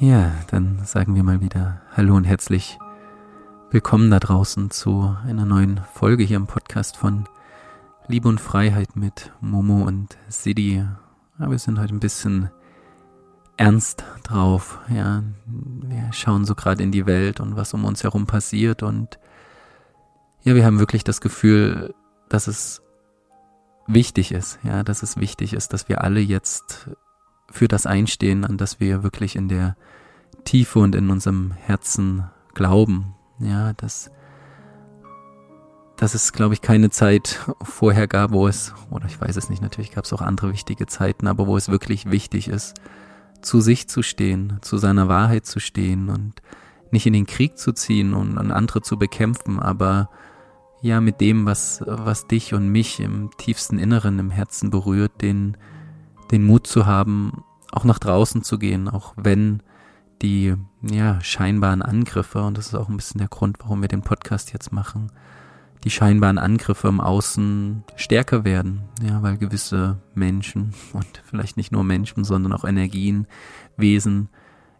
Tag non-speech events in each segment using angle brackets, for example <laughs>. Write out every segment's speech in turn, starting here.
Ja, dann sagen wir mal wieder Hallo und herzlich willkommen da draußen zu einer neuen Folge hier im Podcast von Liebe und Freiheit mit Momo und Sidi. Ja, wir sind heute ein bisschen ernst drauf. Ja, wir schauen so gerade in die Welt und was um uns herum passiert und ja, wir haben wirklich das Gefühl, dass es wichtig ist, ja, dass es wichtig ist, dass wir alle jetzt für das einstehen, an das wir wirklich in der Tiefe und in unserem Herzen glauben. Ja, dass, dass es, glaube ich, keine Zeit vorher gab, wo es, oder ich weiß es nicht, natürlich gab es auch andere wichtige Zeiten, aber wo es wirklich wichtig ist, zu sich zu stehen, zu seiner Wahrheit zu stehen und nicht in den Krieg zu ziehen und, und andere zu bekämpfen, aber ja, mit dem, was, was dich und mich im tiefsten Inneren, im Herzen berührt, den, den Mut zu haben, auch nach draußen zu gehen, auch wenn die ja scheinbaren Angriffe, und das ist auch ein bisschen der Grund, warum wir den Podcast jetzt machen, die scheinbaren Angriffe im Außen stärker werden, ja, weil gewisse Menschen <laughs> und vielleicht nicht nur Menschen, sondern auch Energien, Wesen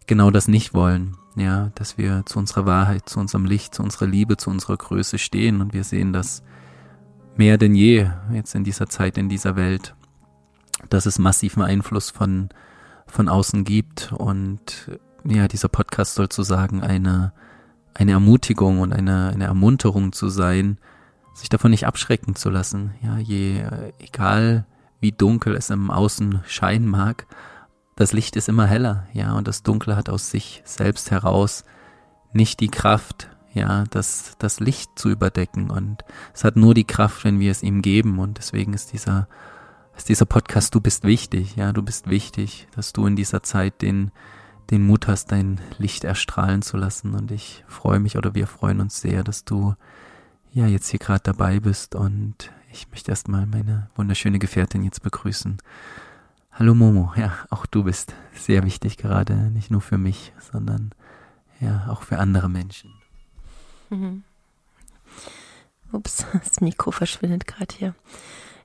genau das nicht wollen, ja, dass wir zu unserer Wahrheit, zu unserem Licht, zu unserer Liebe, zu unserer Größe stehen. Und wir sehen das mehr denn je jetzt in dieser Zeit, in dieser Welt, dass es massiven Einfluss von von außen gibt. Und ja, dieser Podcast soll sozusagen eine, eine Ermutigung und eine, eine Ermunterung zu sein, sich davon nicht abschrecken zu lassen. Ja, je, egal wie dunkel es im Außen scheinen mag, das Licht ist immer heller, ja, und das Dunkle hat aus sich selbst heraus nicht die Kraft, ja, das, das Licht zu überdecken und es hat nur die Kraft, wenn wir es ihm geben und deswegen ist dieser ist dieser Podcast, du bist wichtig, ja, du bist wichtig, dass du in dieser Zeit den, den Mut hast, dein Licht erstrahlen zu lassen. Und ich freue mich oder wir freuen uns sehr, dass du ja jetzt hier gerade dabei bist. Und ich möchte erstmal meine wunderschöne Gefährtin jetzt begrüßen. Hallo Momo, ja, auch du bist sehr wichtig gerade, nicht nur für mich, sondern ja, auch für andere Menschen. Mhm. Ups, <laughs> das Mikro verschwindet gerade hier.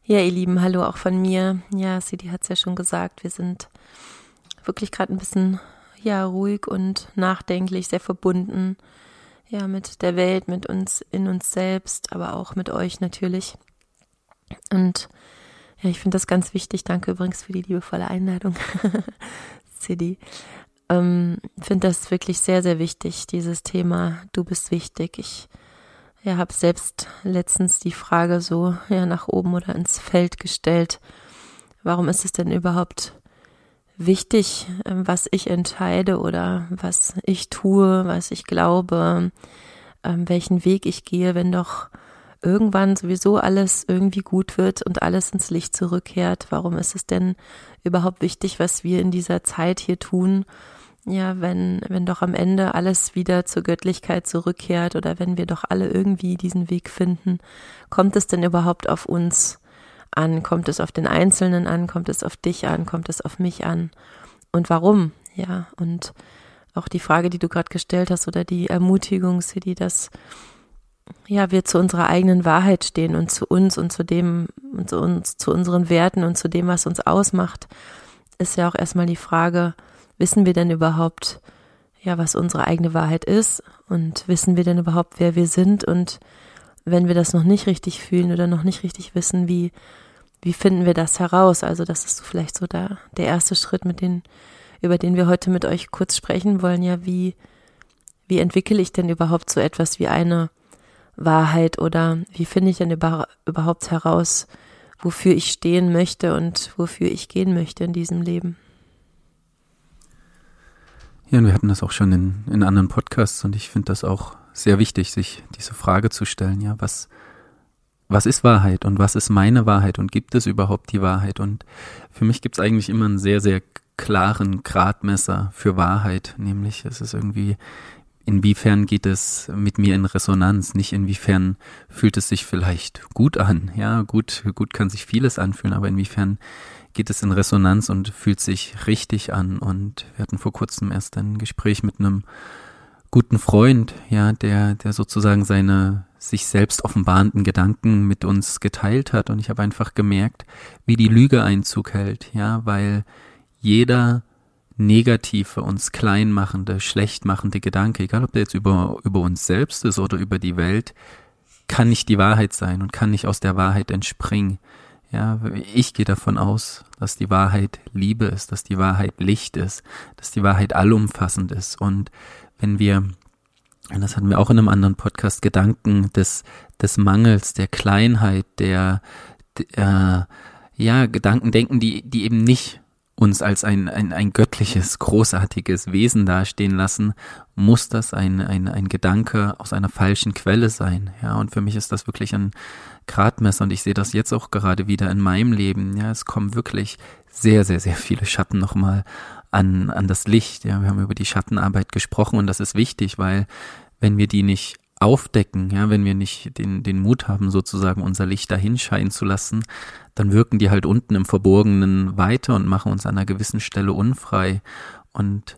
Ja, ihr Lieben, hallo auch von mir. Ja, Sidi hat es ja schon gesagt, wir sind wirklich gerade ein bisschen ja ruhig und nachdenklich, sehr verbunden. Ja, mit der Welt, mit uns, in uns selbst, aber auch mit euch natürlich. Und ja, ich finde das ganz wichtig. Danke übrigens für die liebevolle Einladung, <laughs> Sidi. Ähm, finde das wirklich sehr, sehr wichtig, dieses Thema. Du bist wichtig. Ich ja, habe selbst letztens die Frage so ja nach oben oder ins Feld gestellt. Warum ist es denn überhaupt wichtig, ähm, was ich entscheide oder was ich tue, was ich glaube, ähm, welchen Weg ich gehe, wenn doch irgendwann sowieso alles irgendwie gut wird und alles ins Licht zurückkehrt? Warum ist es denn überhaupt wichtig, was wir in dieser Zeit hier tun? Ja, wenn, wenn doch am Ende alles wieder zur Göttlichkeit zurückkehrt oder wenn wir doch alle irgendwie diesen Weg finden, kommt es denn überhaupt auf uns an? Kommt es auf den Einzelnen an? Kommt es auf dich an? Kommt es auf mich an? Und warum? Ja, und auch die Frage, die du gerade gestellt hast oder die Ermutigung, Sidi, dass ja, wir zu unserer eigenen Wahrheit stehen und zu uns und zu dem und zu uns, zu unseren Werten und zu dem, was uns ausmacht, ist ja auch erstmal die Frage, wissen wir denn überhaupt, ja, was unsere eigene Wahrheit ist und wissen wir denn überhaupt, wer wir sind und wenn wir das noch nicht richtig fühlen oder noch nicht richtig wissen, wie, wie finden wir das heraus? Also das ist vielleicht so da, der erste Schritt, mit den, über den wir heute mit euch kurz sprechen wollen, ja, wie, wie entwickle ich denn überhaupt so etwas wie eine Wahrheit oder wie finde ich denn über, überhaupt heraus, wofür ich stehen möchte und wofür ich gehen möchte in diesem Leben? Ja, und wir hatten das auch schon in, in anderen Podcasts und ich finde das auch sehr wichtig, sich diese Frage zu stellen, ja, was, was ist Wahrheit und was ist meine Wahrheit und gibt es überhaupt die Wahrheit? Und für mich gibt es eigentlich immer einen sehr, sehr klaren Gradmesser für Wahrheit, nämlich es ist irgendwie, inwiefern geht es mit mir in Resonanz, nicht inwiefern fühlt es sich vielleicht gut an, ja, gut, gut kann sich vieles anfühlen, aber inwiefern geht es in Resonanz und fühlt sich richtig an. Und wir hatten vor kurzem erst ein Gespräch mit einem guten Freund, ja, der, der sozusagen seine sich selbst offenbarenden Gedanken mit uns geteilt hat. Und ich habe einfach gemerkt, wie die Lüge Einzug hält, ja, weil jeder negative, uns kleinmachende, schlechtmachende Gedanke, egal ob der jetzt über, über uns selbst ist oder über die Welt, kann nicht die Wahrheit sein und kann nicht aus der Wahrheit entspringen. Ja, ich gehe davon aus, dass die Wahrheit Liebe ist, dass die Wahrheit Licht ist, dass die Wahrheit allumfassend ist. Und wenn wir, das hatten wir auch in einem anderen Podcast, Gedanken des, des Mangels, der Kleinheit, der, der äh, ja, Gedanken denken, die, die eben nicht uns als ein, ein, ein göttliches, großartiges Wesen dastehen lassen, muss das ein, ein, ein Gedanke aus einer falschen Quelle sein. Ja, und für mich ist das wirklich ein Gradmesser und ich sehe das jetzt auch gerade wieder in meinem Leben. Ja, es kommen wirklich sehr, sehr, sehr viele Schatten nochmal an, an das Licht. Ja, wir haben über die Schattenarbeit gesprochen und das ist wichtig, weil wenn wir die nicht aufdecken, ja, wenn wir nicht den, den Mut haben, sozusagen unser Licht dahin scheinen zu lassen, dann wirken die halt unten im Verborgenen weiter und machen uns an einer gewissen Stelle unfrei. Und,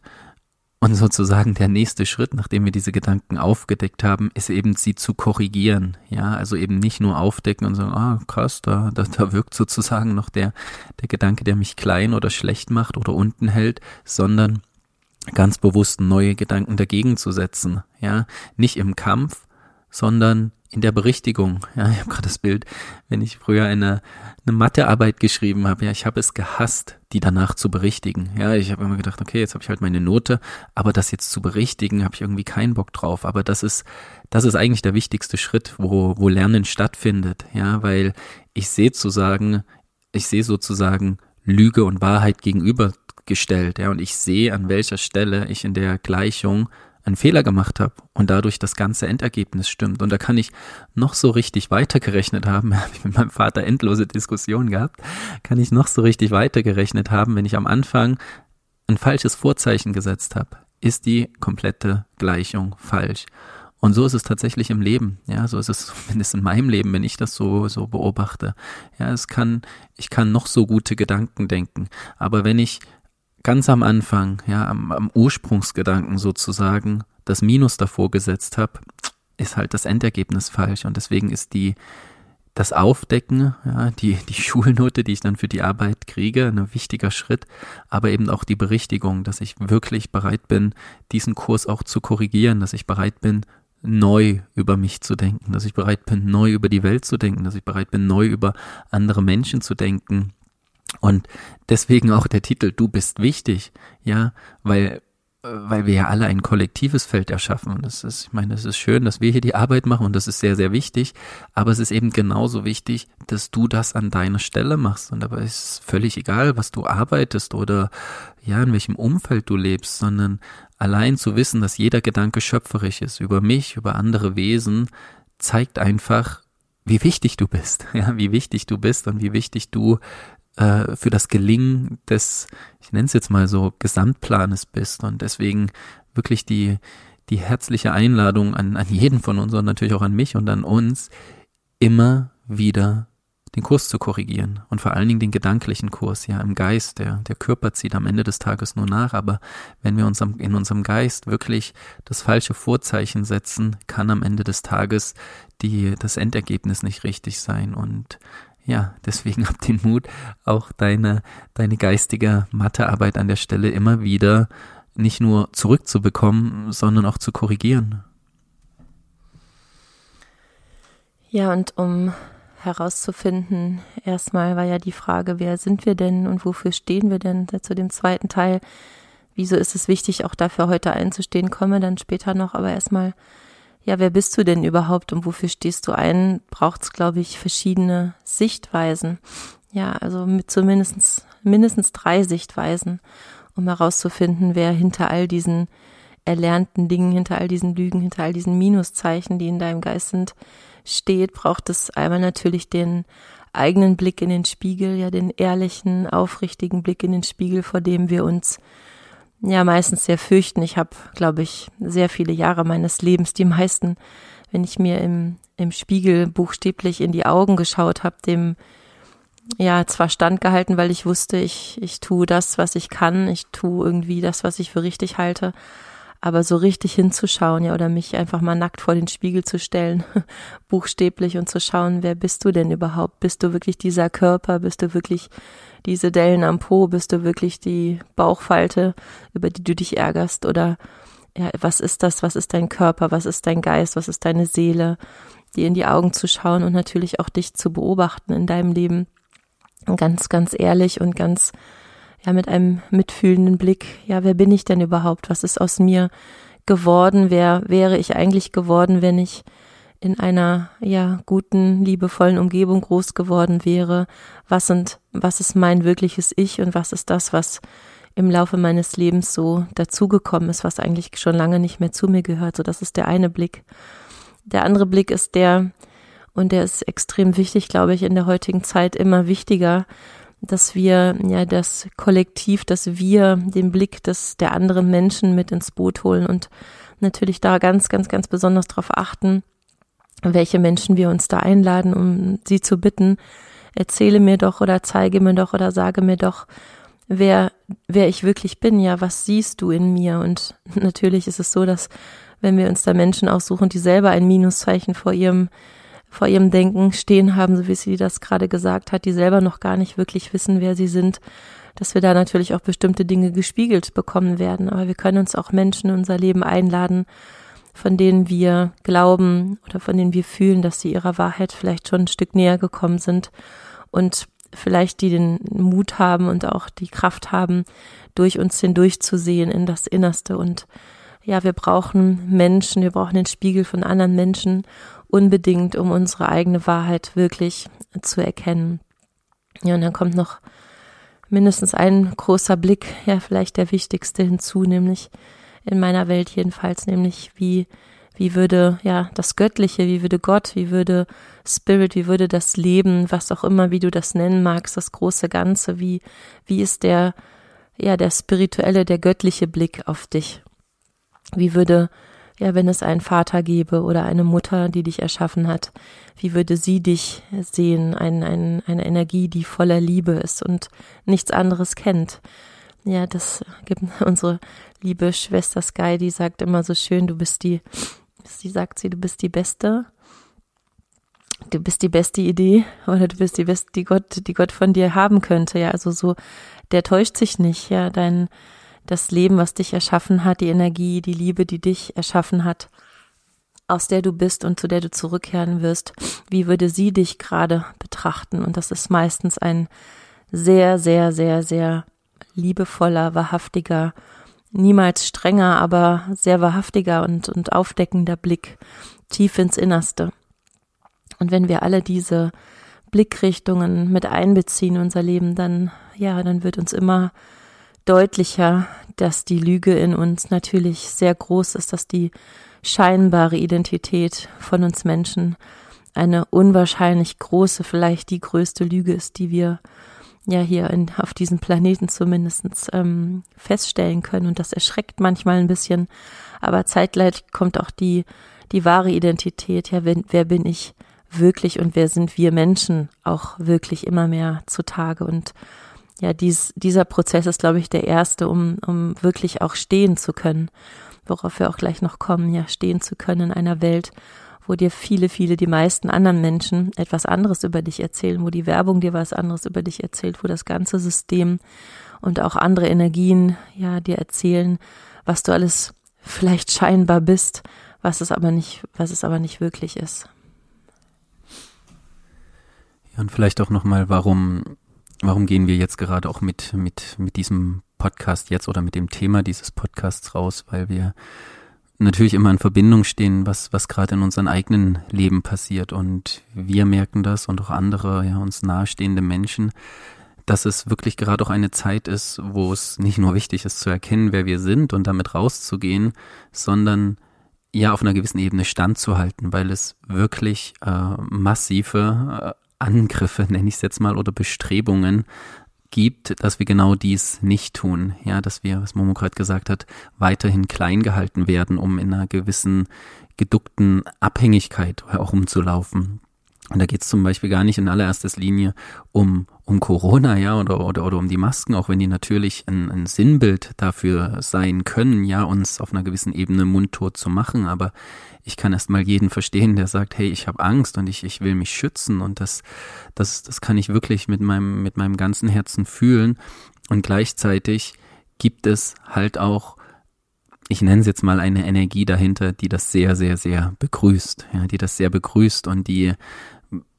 und sozusagen der nächste Schritt, nachdem wir diese Gedanken aufgedeckt haben, ist eben sie zu korrigieren. Ja, also eben nicht nur aufdecken und sagen, ah, krass, da, da, da wirkt sozusagen noch der, der Gedanke, der mich klein oder schlecht macht oder unten hält, sondern ganz bewusst neue Gedanken dagegen zu setzen. Ja, nicht im Kampf, sondern in der Berichtigung. Ja, ich habe gerade das Bild, wenn ich früher eine, eine Mathearbeit geschrieben habe, ja, ich habe es gehasst, die danach zu berichtigen. Ja, ich habe immer gedacht, okay, jetzt habe ich halt meine Note, aber das jetzt zu berichtigen, habe ich irgendwie keinen Bock drauf. Aber das ist, das ist eigentlich der wichtigste Schritt, wo, wo Lernen stattfindet. Ja, weil ich sehe zu sagen, ich sehe sozusagen Lüge und Wahrheit gegenübergestellt. Ja, und ich sehe, an welcher Stelle ich in der Gleichung einen Fehler gemacht habe und dadurch das ganze Endergebnis stimmt. Und da kann ich noch so richtig weitergerechnet haben, <laughs> habe ich mit meinem Vater endlose Diskussionen gehabt, kann ich noch so richtig weitergerechnet haben, wenn ich am Anfang ein falsches Vorzeichen gesetzt habe, ist die komplette Gleichung falsch. Und so ist es tatsächlich im Leben. Ja, so ist es <laughs> zumindest in meinem Leben, wenn ich das so, so beobachte. Ja, es kann, ich kann noch so gute Gedanken denken. Aber wenn ich ganz am Anfang, ja, am, am Ursprungsgedanken sozusagen, das Minus davor gesetzt habe, ist halt das Endergebnis falsch. Und deswegen ist die, das Aufdecken, ja, die, die <laughs> Schulnote, die ich dann für die Arbeit kriege, ein wichtiger Schritt, aber eben auch die Berichtigung, dass ich wirklich bereit bin, diesen Kurs auch zu korrigieren, dass ich bereit bin, neu über mich zu denken, dass ich bereit bin, neu über die Welt zu denken, dass ich bereit bin, neu über andere Menschen zu denken, und deswegen auch der Titel Du bist wichtig, ja, weil weil wir ja alle ein kollektives Feld erschaffen. Und das ist, ich meine, es ist schön, dass wir hier die Arbeit machen und das ist sehr, sehr wichtig. Aber es ist eben genauso wichtig, dass du das an deiner Stelle machst. Und dabei ist es völlig egal, was du arbeitest oder ja, in welchem Umfeld du lebst, sondern allein zu wissen, dass jeder Gedanke schöpferisch ist über mich, über andere Wesen, zeigt einfach, wie wichtig du bist, <laughs> ja, wie wichtig du bist und wie wichtig du äh, für das Gelingen des, ich nenne es jetzt mal so, Gesamtplanes bist. Und deswegen wirklich die, die herzliche Einladung an, an jeden von uns und natürlich auch an mich und an uns, immer wieder den Kurs zu korrigieren und vor allen Dingen den gedanklichen Kurs, ja, im Geist. Der, der Körper zieht am Ende des Tages nur nach, aber wenn wir uns am, in unserem Geist wirklich das falsche Vorzeichen setzen, kann am Ende des Tages die, das Endergebnis nicht richtig sein und ja, deswegen hab den Mut, auch deine, deine geistige Mathearbeit an der Stelle immer wieder nicht nur zurückzubekommen, sondern auch zu korrigieren. Ja, und um herauszufinden, erstmal war ja die Frage, wer sind wir denn und wofür stehen wir denn zu dem zweiten Teil? Wieso ist es wichtig, auch dafür heute einzustehen, komme dann später noch, aber erstmal ja, wer bist du denn überhaupt und wofür stehst du ein, braucht es, glaube ich, verschiedene Sichtweisen. Ja, also mit zumindest mindestens drei Sichtweisen, um herauszufinden, wer hinter all diesen erlernten Dingen, hinter all diesen Lügen, hinter all diesen Minuszeichen, die in deinem Geist sind, steht, braucht es einmal natürlich den eigenen Blick in den Spiegel, ja, den ehrlichen, aufrichtigen Blick in den Spiegel, vor dem wir uns ja meistens sehr fürchten. Ich habe, glaube ich, sehr viele Jahre meines Lebens, die meisten, wenn ich mir im, im Spiegel buchstäblich in die Augen geschaut habe, dem ja zwar standgehalten, weil ich wusste, ich, ich tue das, was ich kann, ich tue irgendwie das, was ich für richtig halte, Aber so richtig hinzuschauen, ja, oder mich einfach mal nackt vor den Spiegel zu stellen, <laughs> buchstäblich und zu schauen, wer bist du denn überhaupt? Bist du wirklich dieser Körper? Bist du wirklich diese Dellen am Po? Bist du wirklich die Bauchfalte, über die du dich ärgerst? Oder ja, was ist das? Was ist dein Körper? Was ist dein Geist? Was ist deine Seele? Dir in die Augen zu schauen und natürlich auch dich zu beobachten in deinem Leben. Ganz, ganz ehrlich und ganz, ja, mit einem mitfühlenden Blick. Ja, wer bin ich denn überhaupt? Was ist aus mir geworden? Wer wäre ich eigentlich geworden, wenn ich in einer, ja, guten, liebevollen Umgebung groß geworden wäre? Was sind, was ist mein wirkliches Ich und was ist das, was im Laufe meines Lebens so dazugekommen ist, was eigentlich schon lange nicht mehr zu mir gehört. So, das ist der eine Blick. Der andere Blick ist der, und der ist extrem wichtig, glaube ich, in der heutigen Zeit immer wichtiger, dass wir ja das Kollektiv, dass wir den Blick des der anderen Menschen mit ins Boot holen und natürlich da ganz, ganz, ganz besonders darauf achten, welche Menschen wir uns da einladen, um sie zu bitten, erzähle mir doch oder zeige mir doch oder sage mir doch, wer, wer ich wirklich bin, ja, was siehst du in mir? Und natürlich ist es so, dass wenn wir uns da Menschen aussuchen, die selber ein Minuszeichen vor ihrem, vor ihrem Denken stehen haben, so wie sie das gerade gesagt hat, die selber noch gar nicht wirklich wissen, wer sie sind, dass wir da natürlich auch bestimmte Dinge gespiegelt bekommen werden. Aber wir können uns auch Menschen in unser Leben einladen, von denen wir glauben oder von denen wir fühlen, dass sie ihrer Wahrheit vielleicht schon ein Stück näher gekommen sind und vielleicht die den Mut haben und auch die Kraft haben, durch uns hindurch zu sehen in das Innerste. Und ja, wir brauchen Menschen, wir brauchen den Spiegel von anderen Menschen unbedingt, um unsere eigene Wahrheit wirklich zu erkennen. Ja, und dann kommt noch mindestens ein großer Blick, ja, vielleicht der wichtigste hinzu, nämlich in meiner Welt jedenfalls, nämlich wie wie würde ja das Göttliche, wie würde Gott, wie würde Spirit, wie würde das Leben, was auch immer, wie du das nennen magst, das große Ganze, wie, wie ist der, ja, der spirituelle, der göttliche Blick auf dich? Wie würde, ja, wenn es einen Vater gäbe oder eine Mutter, die dich erschaffen hat, wie würde sie dich sehen? Ein, ein, eine Energie, die voller Liebe ist und nichts anderes kennt. Ja, das gibt <laughs> unsere liebe Schwester Sky, die sagt immer so schön, du bist die Sie sagt sie, du bist die Beste. Du bist die beste Idee oder du bist die beste, die Gott, die Gott von dir haben könnte. Ja, also so, der täuscht sich nicht. Ja, dein, das Leben, was dich erschaffen hat, die Energie, die Liebe, die dich erschaffen hat, aus der du bist und zu der du zurückkehren wirst. Wie würde sie dich gerade betrachten? Und das ist meistens ein sehr, sehr, sehr, sehr liebevoller, wahrhaftiger niemals strenger, aber sehr wahrhaftiger und, und aufdeckender Blick tief ins Innerste. Und wenn wir alle diese Blickrichtungen mit einbeziehen in unser Leben, dann, ja, dann wird uns immer deutlicher, dass die Lüge in uns natürlich sehr groß ist, dass die scheinbare Identität von uns Menschen eine unwahrscheinlich große, vielleicht die größte Lüge ist, die wir ja hier in, auf diesem Planeten zumindest ähm, feststellen können. Und das erschreckt manchmal ein bisschen, aber zeitgleich kommt auch die, die wahre Identität. Ja, wer, wer bin ich wirklich und wer sind wir Menschen auch wirklich immer mehr zutage. Und ja, dies, dieser Prozess ist, glaube ich, der erste, um, um wirklich auch stehen zu können, worauf wir auch gleich noch kommen, ja, stehen zu können in einer Welt, wo dir viele, viele, die meisten anderen Menschen etwas anderes über dich erzählen, wo die Werbung dir was anderes über dich erzählt, wo das ganze System und auch andere Energien ja dir erzählen, was du alles vielleicht scheinbar bist, was es aber nicht, was es aber nicht wirklich ist. Ja, und vielleicht auch nochmal, warum, warum gehen wir jetzt gerade auch mit, mit, mit diesem Podcast jetzt oder mit dem Thema dieses Podcasts raus, weil wir natürlich immer in Verbindung stehen, was, was gerade in unserem eigenen Leben passiert. Und wir merken das und auch andere, ja, uns nahestehende Menschen, dass es wirklich gerade auch eine Zeit ist, wo es nicht nur wichtig ist zu erkennen, wer wir sind und damit rauszugehen, sondern ja auf einer gewissen Ebene standzuhalten, weil es wirklich äh, massive äh, Angriffe, nenne ich es jetzt mal, oder Bestrebungen gibt, dass wir genau dies nicht tun. Ja, dass wir, was Momo gerade gesagt hat, weiterhin klein gehalten werden, um in einer gewissen geduckten Abhängigkeit auch umzulaufen. Und da geht es zum Beispiel gar nicht in allererster Linie um, um Corona, ja, oder, oder, oder um die Masken, auch wenn die natürlich ein, ein Sinnbild dafür sein können, ja, uns auf einer gewissen Ebene mundtot zu machen. Aber ich kann erst mal jeden verstehen, der sagt, hey, ich habe Angst und ich, ich will mich schützen. Und das, das, das kann ich wirklich mit meinem, mit meinem ganzen Herzen fühlen. Und gleichzeitig gibt es halt auch ich nenne es jetzt mal eine Energie dahinter, die das sehr, sehr, sehr begrüßt, ja, die das sehr begrüßt und die,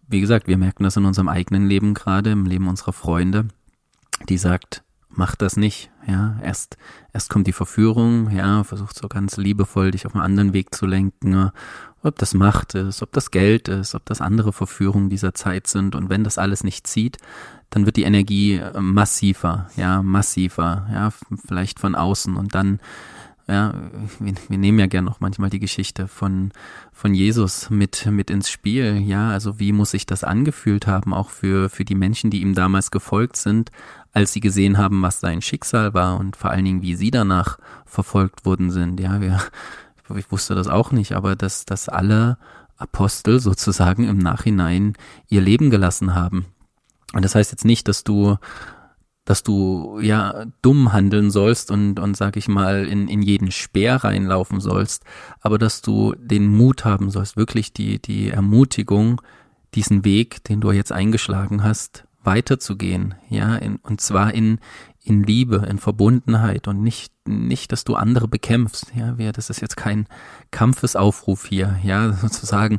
wie gesagt, wir merken das in unserem eigenen Leben gerade, im Leben unserer Freunde, die sagt, mach das nicht, ja, erst, erst kommt die Verführung, ja, versucht so ganz liebevoll dich auf einen anderen Weg zu lenken, ob das Macht ist, ob das Geld ist, ob das andere Verführungen dieser Zeit sind. Und wenn das alles nicht zieht, dann wird die Energie massiver, ja, massiver, ja, vielleicht von außen. Und dann ja, wir, wir nehmen ja gern noch manchmal die Geschichte von, von Jesus mit, mit ins Spiel. Ja, also wie muss sich das angefühlt haben, auch für, für die Menschen, die ihm damals gefolgt sind, als sie gesehen haben, was sein Schicksal war und vor allen Dingen, wie sie danach verfolgt worden sind. Ja, wir, ich wusste das auch nicht, aber dass, dass alle Apostel sozusagen im Nachhinein ihr Leben gelassen haben. Und das heißt jetzt nicht, dass du dass du ja dumm handeln sollst und, und sag ich mal, in, in jeden Speer reinlaufen sollst, aber dass du den Mut haben sollst, wirklich die, die Ermutigung, diesen Weg, den du jetzt eingeschlagen hast, weiterzugehen, ja, in, und zwar in, in Liebe, in Verbundenheit und nicht, nicht, dass du andere bekämpfst, ja, wir, das ist jetzt kein Kampfesaufruf hier, ja, <laughs> sozusagen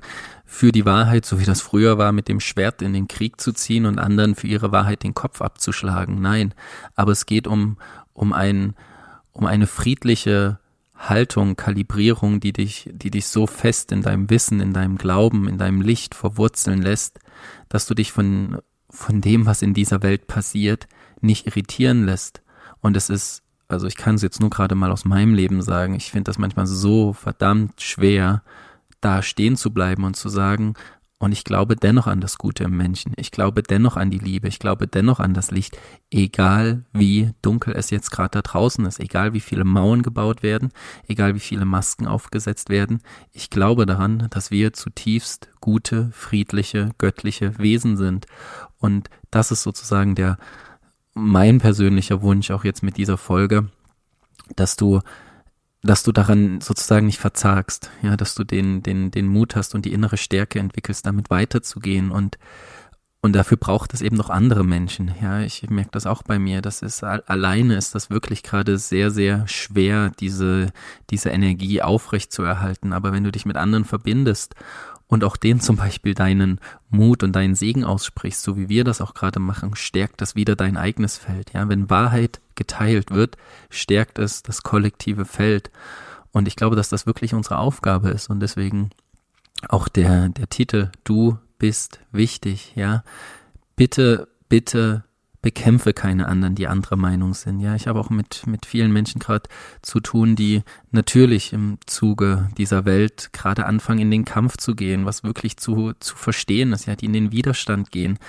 für die Wahrheit, so wie das früher war, mit dem Schwert in den Krieg zu ziehen und anderen für ihre Wahrheit den Kopf abzuschlagen, nein, aber es geht um, um ein, um eine friedliche Haltung, Kalibrierung, die dich, die dich so fest in deinem Wissen, in deinem Glauben, in deinem Licht verwurzeln lässt, dass du dich von, von dem, was in dieser Welt passiert, nicht irritieren lässt. Und es ist, also ich kann es jetzt nur gerade mal aus meinem Leben sagen, ich finde das manchmal so verdammt schwer, da stehen zu bleiben und zu sagen, und ich glaube dennoch an das Gute im Menschen. Ich glaube dennoch an die Liebe. Ich glaube dennoch an das Licht. Egal wie dunkel es jetzt gerade da draußen ist. Egal wie viele Mauern gebaut werden. Egal wie viele Masken aufgesetzt werden. Ich glaube daran, dass wir zutiefst gute, friedliche, göttliche Wesen sind. Und das ist sozusagen der, mein persönlicher Wunsch auch jetzt mit dieser Folge, dass du dass du daran sozusagen nicht verzagst, ja, dass du den, den, den Mut hast und die innere Stärke entwickelst, damit weiterzugehen. Und, und dafür braucht es eben noch andere Menschen, ja, ich merke das auch bei mir, das ist, alleine ist das wirklich gerade sehr, sehr schwer, diese, diese Energie aufrecht zu erhalten, aber wenn du dich mit anderen verbindest und auch denen zum Beispiel deinen Mut und deinen Segen aussprichst, so wie wir das auch gerade machen, stärkt das wieder dein eigenes Feld. Ja, wenn Wahrheit geteilt wird, stärkt es das kollektive Feld. Und ich glaube, dass das wirklich unsere Aufgabe ist und deswegen auch der, der Titel, du bist wichtig, ja. Bitte, bitte bekämpfe keine anderen, die anderer Meinung sind. Ja, ich habe auch mit, mit vielen Menschen gerade zu tun, die natürlich im Zuge dieser Welt gerade anfangen, in den Kampf zu gehen, was wirklich zu, zu verstehen ist, ja, die in den Widerstand gehen.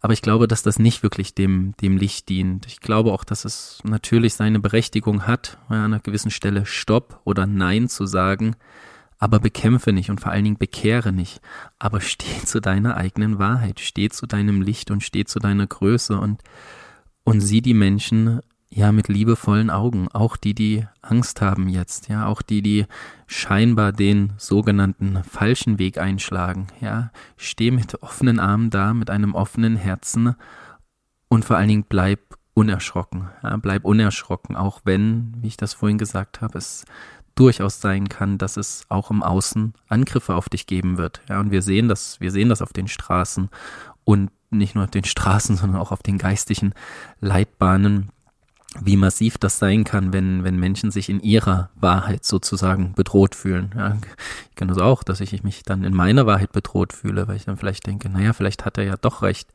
Aber ich glaube, dass das nicht wirklich dem, dem Licht dient. Ich glaube auch, dass es natürlich seine Berechtigung hat, an einer gewissen Stelle Stopp oder Nein zu sagen aber bekämpfe nicht und vor allen Dingen bekehre nicht, aber steh <laughs> zu deiner eigenen Wahrheit, steh zu deinem Licht und steh zu deiner Größe und, und sieh die Menschen ja mit liebevollen Augen, auch die, die Angst haben jetzt, ja, auch die, die scheinbar den sogenannten falschen Weg einschlagen, ja, steh mit offenen Armen da, mit einem offenen Herzen und vor allen Dingen bleib unerschrocken, ja, bleib unerschrocken, auch wenn, wie ich das vorhin gesagt habe, es durchaus sein kann, dass es auch im Außen Angriffe auf dich geben wird. Ja, und wir sehen das, wir sehen das auf den Straßen und nicht nur auf den Straßen, <laughs> sondern auch auf den geistigen Leitbahnen, wie massiv das sein kann, wenn, wenn Menschen sich in ihrer Wahrheit sozusagen bedroht fühlen. Ja, ich kenne das auch, dass ich mich dann in meiner Wahrheit bedroht fühle, weil ich dann vielleicht denke, naja, vielleicht hat er ja doch recht.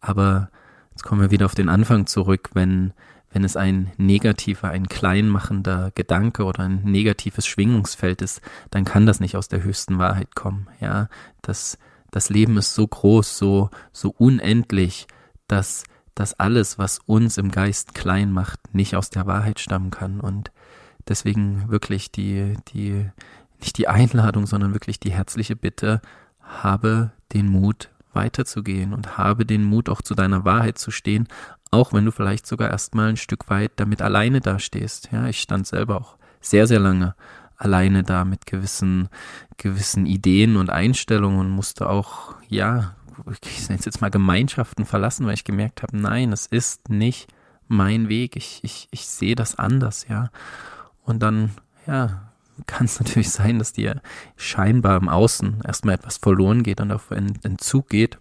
Aber jetzt kommen wir wieder auf den Anfang zurück, wenn, wenn es ein negativer, ein kleinmachender Gedanke oder ein negatives Schwingungsfeld ist, dann kann das nicht aus der höchsten Wahrheit kommen. Ja, das, das Leben ist so groß, so, so unendlich, dass dass alles, was uns im Geist klein macht, nicht aus der Wahrheit stammen kann. Und deswegen wirklich die, die, nicht die Einladung, sondern wirklich die herzliche Bitte, habe den Mut, weiterzugehen und habe den Mut auch zu deiner Wahrheit zu stehen, auch wenn du vielleicht sogar erstmal ein Stück weit damit alleine dastehst. Ja, ich stand selber auch sehr, sehr lange alleine da mit gewissen, gewissen Ideen und Einstellungen und musste auch, ja, ich nenne es jetzt mal Gemeinschaften verlassen, weil ich gemerkt habe, nein, es ist nicht mein Weg. Ich, ich, ich sehe das anders, ja. Und dann, ja, kann es natürlich sein, dass dir scheinbar im Außen erstmal etwas verloren geht und auf Entzug geht.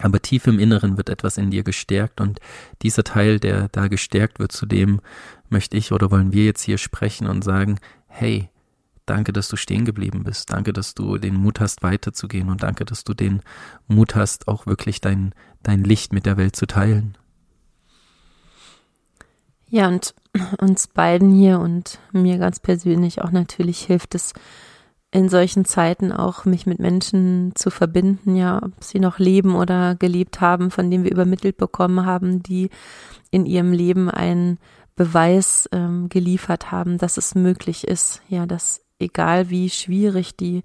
Aber tief im Inneren wird etwas in dir gestärkt und dieser Teil, der da gestärkt wird, zu dem möchte ich oder wollen wir jetzt hier sprechen und sagen, hey, danke, dass du stehen geblieben bist, danke, dass du den Mut hast, weiterzugehen und danke, dass du den Mut hast, auch wirklich dein, dein Licht mit der Welt zu teilen. Ja, und uns beiden hier und mir ganz persönlich auch natürlich hilft es in solchen Zeiten auch, mich mit Menschen zu verbinden, ja, ob sie noch leben oder gelebt haben, von denen wir übermittelt bekommen haben, die in ihrem Leben einen Beweis ähm, geliefert haben, dass es möglich ist, ja, dass egal wie schwierig die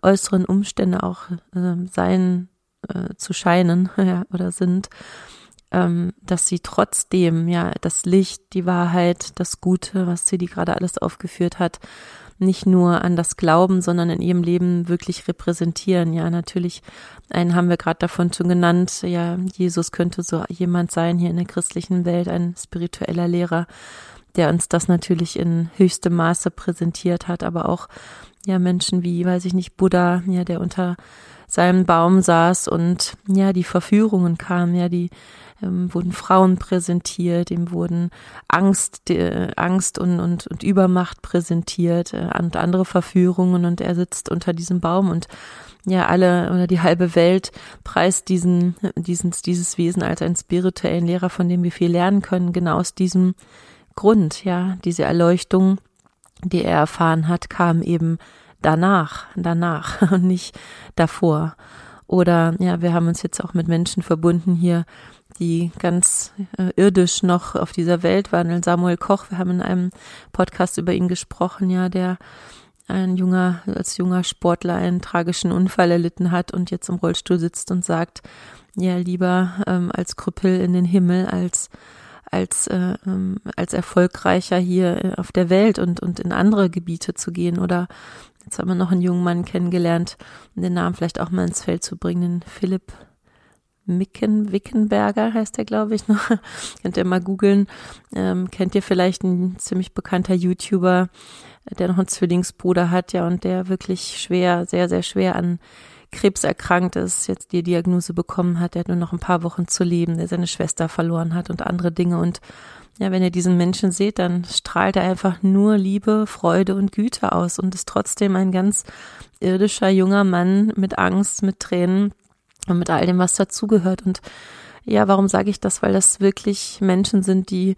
äußeren Umstände auch äh, sein äh, zu scheinen <laughs> ja, oder sind, ähm, dass sie trotzdem ja das Licht, die Wahrheit, das Gute, was sie die gerade alles aufgeführt hat, nicht nur an das Glauben, sondern in ihrem Leben wirklich repräsentieren. Ja, natürlich, einen haben wir gerade davon schon genannt. Ja, Jesus könnte so jemand sein hier in der christlichen Welt, ein spiritueller Lehrer, der uns das natürlich in höchstem Maße präsentiert hat, aber auch ja Menschen wie, weiß ich nicht, Buddha, ja, der unter seinem Baum saß und ja, die Verführungen kamen, ja, die ähm, wurden Frauen präsentiert, ihm wurden Angst, die, Angst und, und, und Übermacht präsentiert äh, und andere Verführungen und er sitzt unter diesem Baum und ja, alle oder die halbe Welt preist diesen, diesen, dieses Wesen als einen spirituellen Lehrer, von dem wir viel lernen können, genau aus diesem Grund, ja, diese Erleuchtung, die er erfahren hat, kam eben danach, danach <laughs> und nicht davor. Oder ja, wir haben uns jetzt auch mit Menschen verbunden hier, die ganz äh, irdisch noch auf dieser Welt wandeln. Samuel Koch, wir haben in einem Podcast über ihn gesprochen, ja, der ein junger, als junger Sportler einen tragischen Unfall erlitten hat und jetzt im Rollstuhl sitzt und sagt, ja, lieber ähm, als Krüppel in den Himmel, als als äh, ähm, als erfolgreicher hier äh, auf der Welt und und in andere Gebiete zu gehen oder jetzt haben wir noch einen jungen Mann kennengelernt, um den Namen vielleicht auch mal ins Feld zu bringen, Philipp Micken, Wickenberger heißt er, glaube ich, <laughs> noch. Könnt ihr mal googeln. Ähm, kennt ihr vielleicht ein ziemlich bekannter YouTuber, der noch einen Zwillingsbruder hat, ja, und der wirklich schwer, sehr, sehr schwer an Krebs erkrankt ist, jetzt die Diagnose bekommen hat, der hat nur noch ein paar Wochen zu leben, der seine Schwester verloren hat und andere Dinge. Und ja, wenn ihr diesen Menschen seht, dann strahlt er einfach nur Liebe, Freude und Güte aus und ist trotzdem ein ganz irdischer junger Mann mit Angst, mit Tränen und mit all dem, was dazugehört. Und ja, warum sage ich das? Weil das wirklich Menschen sind, die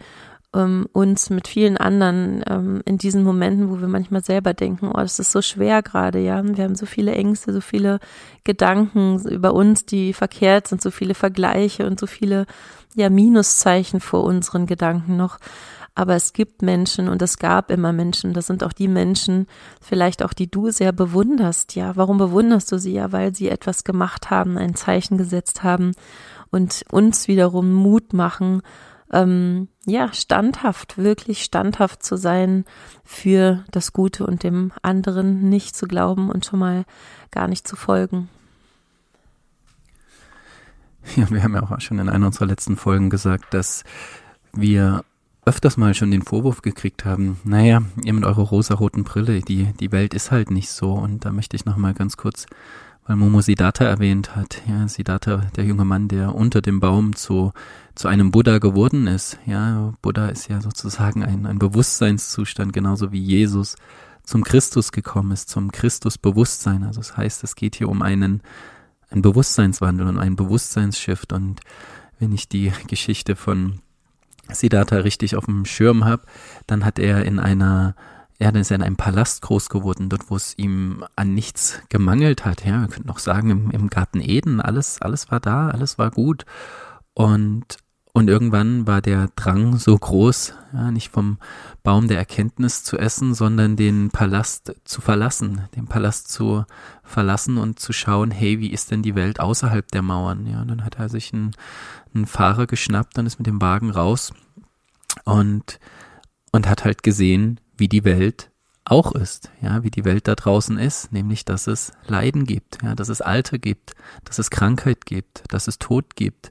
ähm, uns mit vielen anderen ähm, in diesen Momenten, wo wir manchmal selber denken, oh, das ist so schwer gerade, ja, wir haben so viele Ängste, so viele Gedanken über uns, die verkehrt sind, so viele Vergleiche und so viele ja Minuszeichen vor unseren Gedanken noch. Aber es gibt Menschen und es gab immer Menschen, das sind auch die Menschen, vielleicht auch die du sehr bewunderst. Ja, warum bewunderst du sie? Ja, weil sie etwas gemacht haben, ein Zeichen gesetzt haben und uns wiederum Mut machen, ähm, ja, standhaft, wirklich standhaft zu sein für das Gute und dem anderen nicht zu glauben und schon mal gar nicht zu folgen. Ja, wir haben ja auch schon in einer unserer letzten Folgen gesagt, dass wir öfters mal schon den Vorwurf gekriegt haben, naja, ihr mit eurer rosaroten Brille, die, die Welt ist halt nicht so. Und da möchte ich nochmal ganz kurz, weil Momo Siddhartha erwähnt hat, ja, Siddhartha, der junge Mann, der unter dem Baum zu, zu einem Buddha geworden ist. Ja, Buddha ist ja sozusagen ein, ein Bewusstseinszustand, genauso wie Jesus zum Christus gekommen ist, zum Christusbewusstsein. Also das heißt, es geht hier um einen, einen Bewusstseinswandel und einen Bewusstseinsshift. Und wenn ich die Geschichte von Siddhartha richtig auf dem Schirm habe, dann hat er in einer, er ist in einem Palast groß geworden, dort wo es ihm an nichts gemangelt hat. Ja, wir könnten auch sagen, im, im Garten Eden, alles, alles war da, alles war gut. Und, und irgendwann war der Drang so groß, ja, nicht vom Baum der Erkenntnis zu essen, sondern den Palast zu verlassen, den Palast zu verlassen und zu schauen, hey, wie ist denn die Welt außerhalb der Mauern? Ja, und dann hat er sich einen, einen Fahrer geschnappt und ist mit dem Wagen raus und, und hat halt gesehen, wie die Welt auch ist, ja, wie die Welt da draußen ist, nämlich, dass es Leiden gibt, ja, dass es Alter gibt, dass es Krankheit gibt, dass es Tod gibt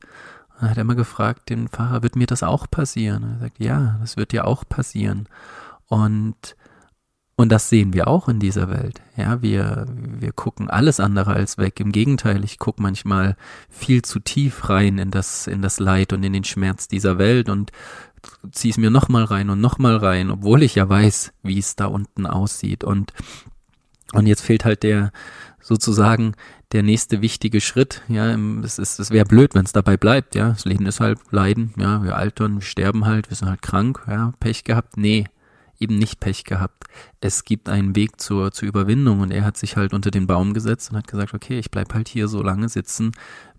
hat er immer gefragt, den Pfarrer, wird mir das auch passieren? er sagt, ja, das wird dir auch passieren. Und, und das sehen wir auch in dieser Welt. Ja, wir, wir gucken alles andere als weg. Im Gegenteil, ich gucke manchmal viel zu tief rein in das, in das Leid und in den Schmerz dieser Welt und ziehe es mir nochmal rein und nochmal rein, obwohl ich ja weiß, wie es da unten aussieht. Und, und jetzt fehlt halt der, sozusagen der nächste wichtige Schritt. Ja, es ist, es wäre blöd, wenn es dabei bleibt. Ja, das Leben ist halt Leiden. Ja, wir altern, wir sterben halt, wir sind halt krank. Ja, Pech gehabt. Nee, eben nicht Pech gehabt. Es gibt einen Weg zur, zur Überwindung und er hat sich halt unter den Baum gesetzt und hat gesagt, okay, ich bleib halt hier so lange sitzen,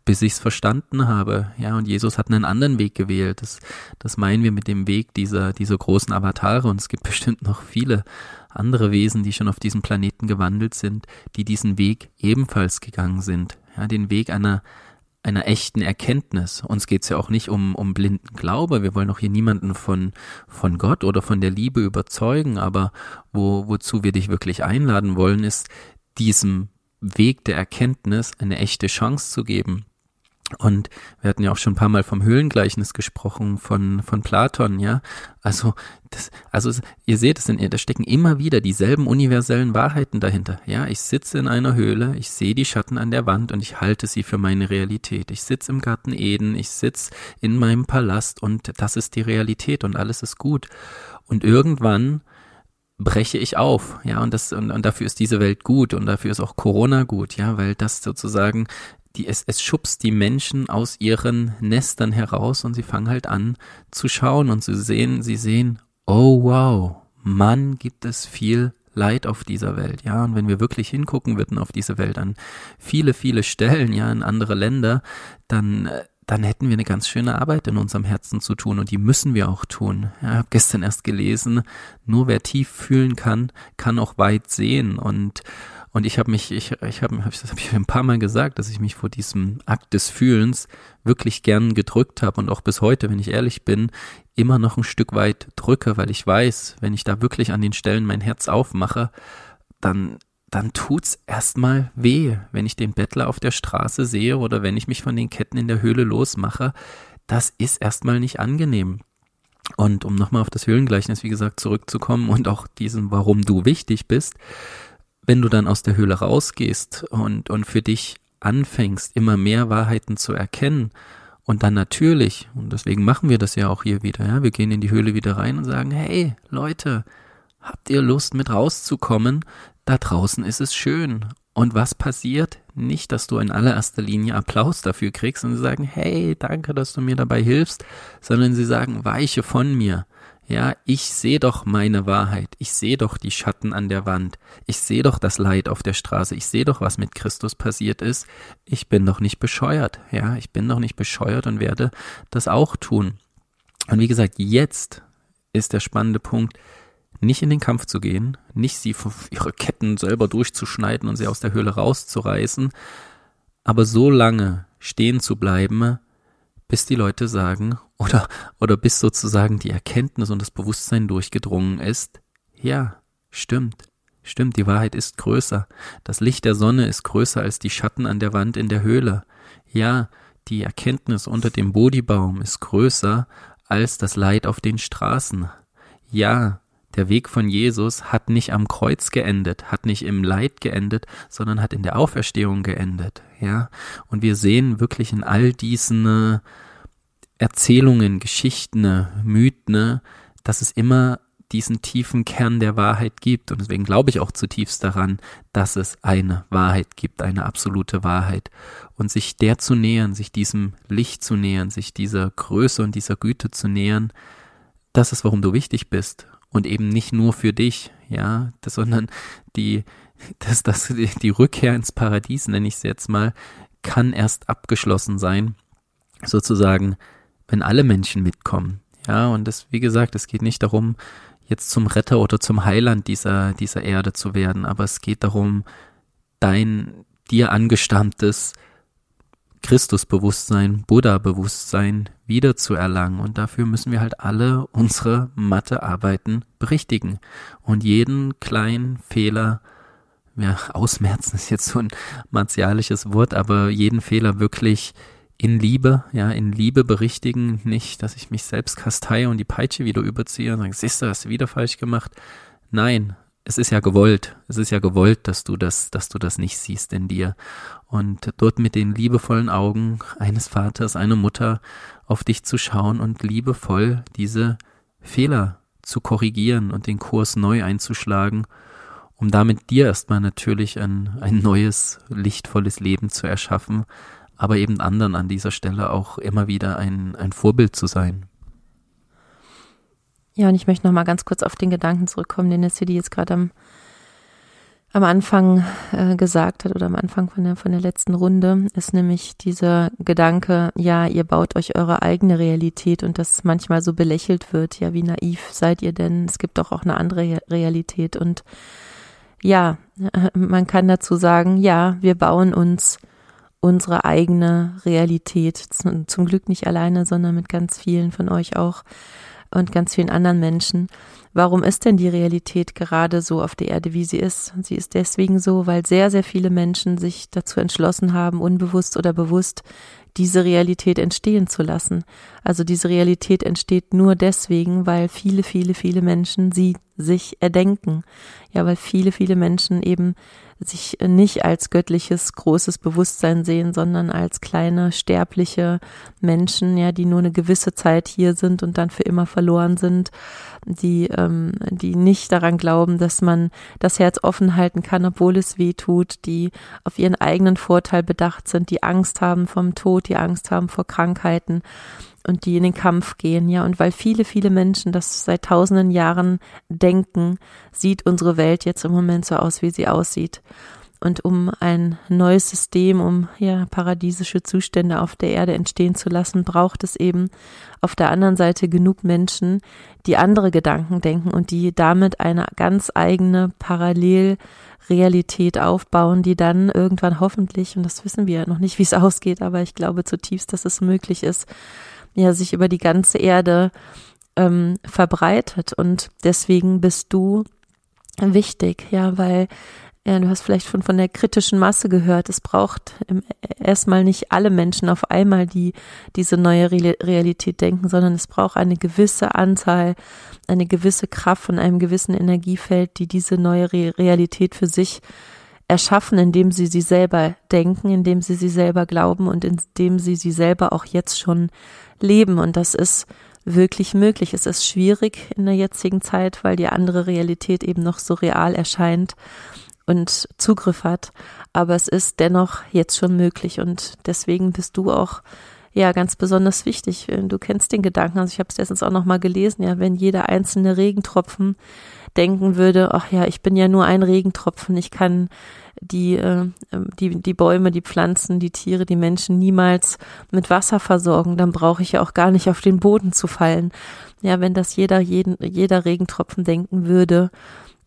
bis ich es verstanden habe. Ja, und Jesus hat einen anderen Weg gewählt. Das, das meinen wir mit dem Weg dieser, dieser großen Avatare und es gibt <laughs> bestimmt noch viele andere Wesen, die schon auf diesem Planeten gewandelt sind, die diesen Weg ebenfalls gegangen sind. Ja, den Weg einer, einer echten Erkenntnis. Uns geht's ja auch nicht um, um blinden Glaube. Wir wollen auch hier niemanden von, von Gott oder von der Liebe überzeugen, aber wo, wozu wir dich wirklich einladen wollen, ist, diesem Weg der Erkenntnis eine echte Chance zu geben. Und wir hatten ja auch schon ein paar Mal vom Höhlengleichnis gesprochen von, von Platon, ja. Also, das, also ihr seht es, in, da stecken immer wieder dieselben universellen Wahrheiten dahinter. Ja, ich sitze in einer Höhle, ich sehe die Schatten an der Wand und ich halte sie für meine Realität. Ich sitze im Garten Eden, ich sitze in meinem Palast und das ist die Realität und alles ist gut. Und irgendwann breche ich auf, ja, und das, und, und dafür ist diese Welt gut und dafür ist auch Corona gut, ja, weil das sozusagen die, es, es schubst die Menschen aus ihren Nestern heraus und sie fangen halt an zu schauen und zu sehen, sie sehen, oh wow, Mann, gibt es viel Leid auf dieser Welt, ja, und wenn wir wirklich hingucken würden auf diese Welt an viele, viele Stellen, ja, in andere Länder, dann, dann hätten wir eine ganz schöne Arbeit in unserem Herzen zu tun und die müssen wir auch tun. Ja, ich habe gestern erst gelesen, nur wer tief fühlen kann, kann auch weit sehen und und ich habe mich, ich, ich habe, das habe ich ein paar Mal gesagt, dass ich mich vor diesem Akt des Fühlens wirklich gern gedrückt habe und auch bis heute, wenn ich ehrlich bin, immer noch ein Stück weit drücke, weil ich weiß, wenn ich da wirklich an den Stellen mein Herz aufmache, dann dann tut's erstmal weh, wenn ich den Bettler auf der Straße sehe oder wenn ich mich von den Ketten in der Höhle losmache. Das ist erstmal nicht angenehm. Und um nochmal auf das Höhlengleichnis, wie gesagt, zurückzukommen und auch diesem, warum du wichtig bist, wenn du dann aus der Höhle rausgehst und, und für dich anfängst, immer mehr Wahrheiten zu erkennen und dann natürlich, und deswegen machen wir das ja auch hier wieder, ja, wir gehen in die Höhle wieder rein und sagen, hey, Leute, habt ihr Lust mit rauszukommen? Da draußen ist es schön. Und was passiert? Nicht, dass du in allererster Linie Applaus dafür kriegst und sie sagen, hey, danke, dass du mir dabei hilfst, sondern sie sagen, weiche von mir. Ja, ich sehe doch meine Wahrheit. Ich sehe doch die Schatten an der Wand. Ich sehe doch das Leid auf der Straße. Ich sehe doch, was mit Christus passiert ist. Ich bin doch nicht bescheuert. Ja, ich bin doch nicht bescheuert und werde das auch tun. Und wie gesagt, jetzt ist der spannende Punkt, nicht in den Kampf zu gehen, nicht sie ihre Ketten selber durchzuschneiden und sie aus der Höhle rauszureißen, aber so lange stehen zu bleiben, bis die Leute sagen oder, oder bis sozusagen die Erkenntnis und das Bewusstsein durchgedrungen ist, ja, stimmt, stimmt, die Wahrheit ist größer. Das Licht der Sonne ist größer als die Schatten an der Wand in der Höhle. Ja, die Erkenntnis unter dem Bodhibaum ist größer als das Leid auf den Straßen. Ja, der Weg von Jesus hat nicht am Kreuz geendet, hat nicht im Leid geendet, sondern hat in der Auferstehung geendet, ja. Und wir sehen wirklich in all diesen äh, Erzählungen, Geschichten, Mythen, dass es immer diesen tiefen Kern der Wahrheit gibt. Und deswegen glaube ich auch zutiefst daran, dass es eine Wahrheit gibt, eine absolute Wahrheit. Und sich der zu nähern, sich diesem Licht zu nähern, sich dieser Größe und dieser Güte zu nähern, das ist, warum du wichtig bist. Und eben nicht nur für dich, ja, das, sondern die, das, das, die Rückkehr ins Paradies, nenne ich es jetzt mal, kann erst abgeschlossen sein, sozusagen, wenn alle Menschen mitkommen. Ja, und das, wie gesagt, es geht nicht darum, jetzt zum Retter oder zum Heiland dieser, dieser Erde zu werden, aber es geht darum, dein dir angestammtes Christusbewusstsein, Buddha-Bewusstsein wiederzuerlangen. Und dafür müssen wir halt alle unsere Mathearbeiten berichtigen und jeden kleinen Fehler ja, ausmerzen ist jetzt so ein martialisches Wort, aber jeden Fehler wirklich in Liebe, ja, in Liebe berichtigen, nicht, dass ich mich selbst kastei und die Peitsche wieder überziehe und sage, siehst du, hast du wieder falsch gemacht. Nein, es ist ja gewollt. Es ist ja gewollt, dass du das, dass du das nicht siehst in dir. Und dort mit den liebevollen Augen eines Vaters, einer Mutter auf dich zu schauen und liebevoll diese Fehler zu korrigieren und den Kurs neu einzuschlagen, um damit dir erstmal natürlich ein, ein neues, lichtvolles Leben zu erschaffen, aber eben anderen an dieser Stelle auch immer wieder ein, ein Vorbild zu sein. Ja, und ich möchte noch mal ganz kurz auf den Gedanken zurückkommen, den der City jetzt gerade am, am Anfang äh, gesagt hat oder am Anfang von der, von der letzten Runde, ist nämlich dieser Gedanke, ja, ihr baut euch eure eigene Realität und das manchmal so belächelt wird. Ja, wie naiv seid ihr denn? Es gibt doch auch eine andere Realität und ja, <laughs> man kann dazu sagen, ja, wir bauen uns unsere eigene Realität. Zum Glück nicht alleine, sondern mit ganz vielen von euch auch und ganz vielen anderen Menschen. Warum ist denn die Realität gerade so auf der Erde, wie sie ist? Sie ist deswegen so, weil sehr, sehr viele Menschen sich dazu entschlossen haben, unbewusst oder bewusst diese Realität entstehen zu lassen. Also diese Realität entsteht nur deswegen, weil viele, viele, viele Menschen sie sich erdenken. Ja, weil viele, viele Menschen eben sich nicht als göttliches großes Bewusstsein sehen, sondern als kleine sterbliche Menschen, ja, die nur eine gewisse Zeit hier sind und dann für immer verloren sind, die, ähm, die nicht daran glauben, dass man das Herz offen halten kann, obwohl es weh tut, die auf ihren eigenen Vorteil bedacht sind, die Angst haben vom Tod, die Angst haben vor Krankheiten und die in den Kampf gehen, ja, und weil viele, viele Menschen das seit tausenden Jahren denken, sieht unsere Welt jetzt im Moment so aus, wie sie aussieht. Und um ein neues System, um ja paradiesische Zustände auf der Erde entstehen zu lassen, braucht es eben auf der anderen Seite genug Menschen, die andere Gedanken denken und die damit eine ganz eigene Parallelrealität aufbauen, die dann irgendwann hoffentlich, und das wissen wir ja noch nicht, wie es <laughs> ausgeht, aber ich glaube zutiefst, dass es möglich ist, ja sich über die ganze Erde ähm, verbreitet. Und deswegen bist du wichtig, ja, weil ja, du hast vielleicht schon von der kritischen Masse gehört. Es braucht erstmal nicht alle Menschen auf einmal, die diese neue Realität denken, sondern es braucht eine gewisse Anzahl, eine gewisse Kraft von einem gewissen Energiefeld, die diese neue Realität für sich erschaffen, indem sie sie selber denken, indem sie sie selber glauben und indem sie sie selber auch jetzt schon leben. Und das ist wirklich möglich. Es ist schwierig in der jetzigen Zeit, weil die andere Realität eben noch so real erscheint und Zugriff hat. Aber es ist dennoch jetzt schon möglich und deswegen bist du auch ja ganz besonders wichtig. Du kennst den Gedanken, also ich habe es letztens auch noch mal gelesen, ja, wenn jeder einzelne Regentropfen denken würde, ach ja, ich bin ja nur ein Regentropfen, ich kann die, äh, die, die Bäume, die Pflanzen, die Tiere, die Menschen niemals mit Wasser versorgen, dann brauche ich ja auch gar nicht auf den Boden zu fallen. Ja, wenn das jeder, jeden, jeder Regentropfen denken würde,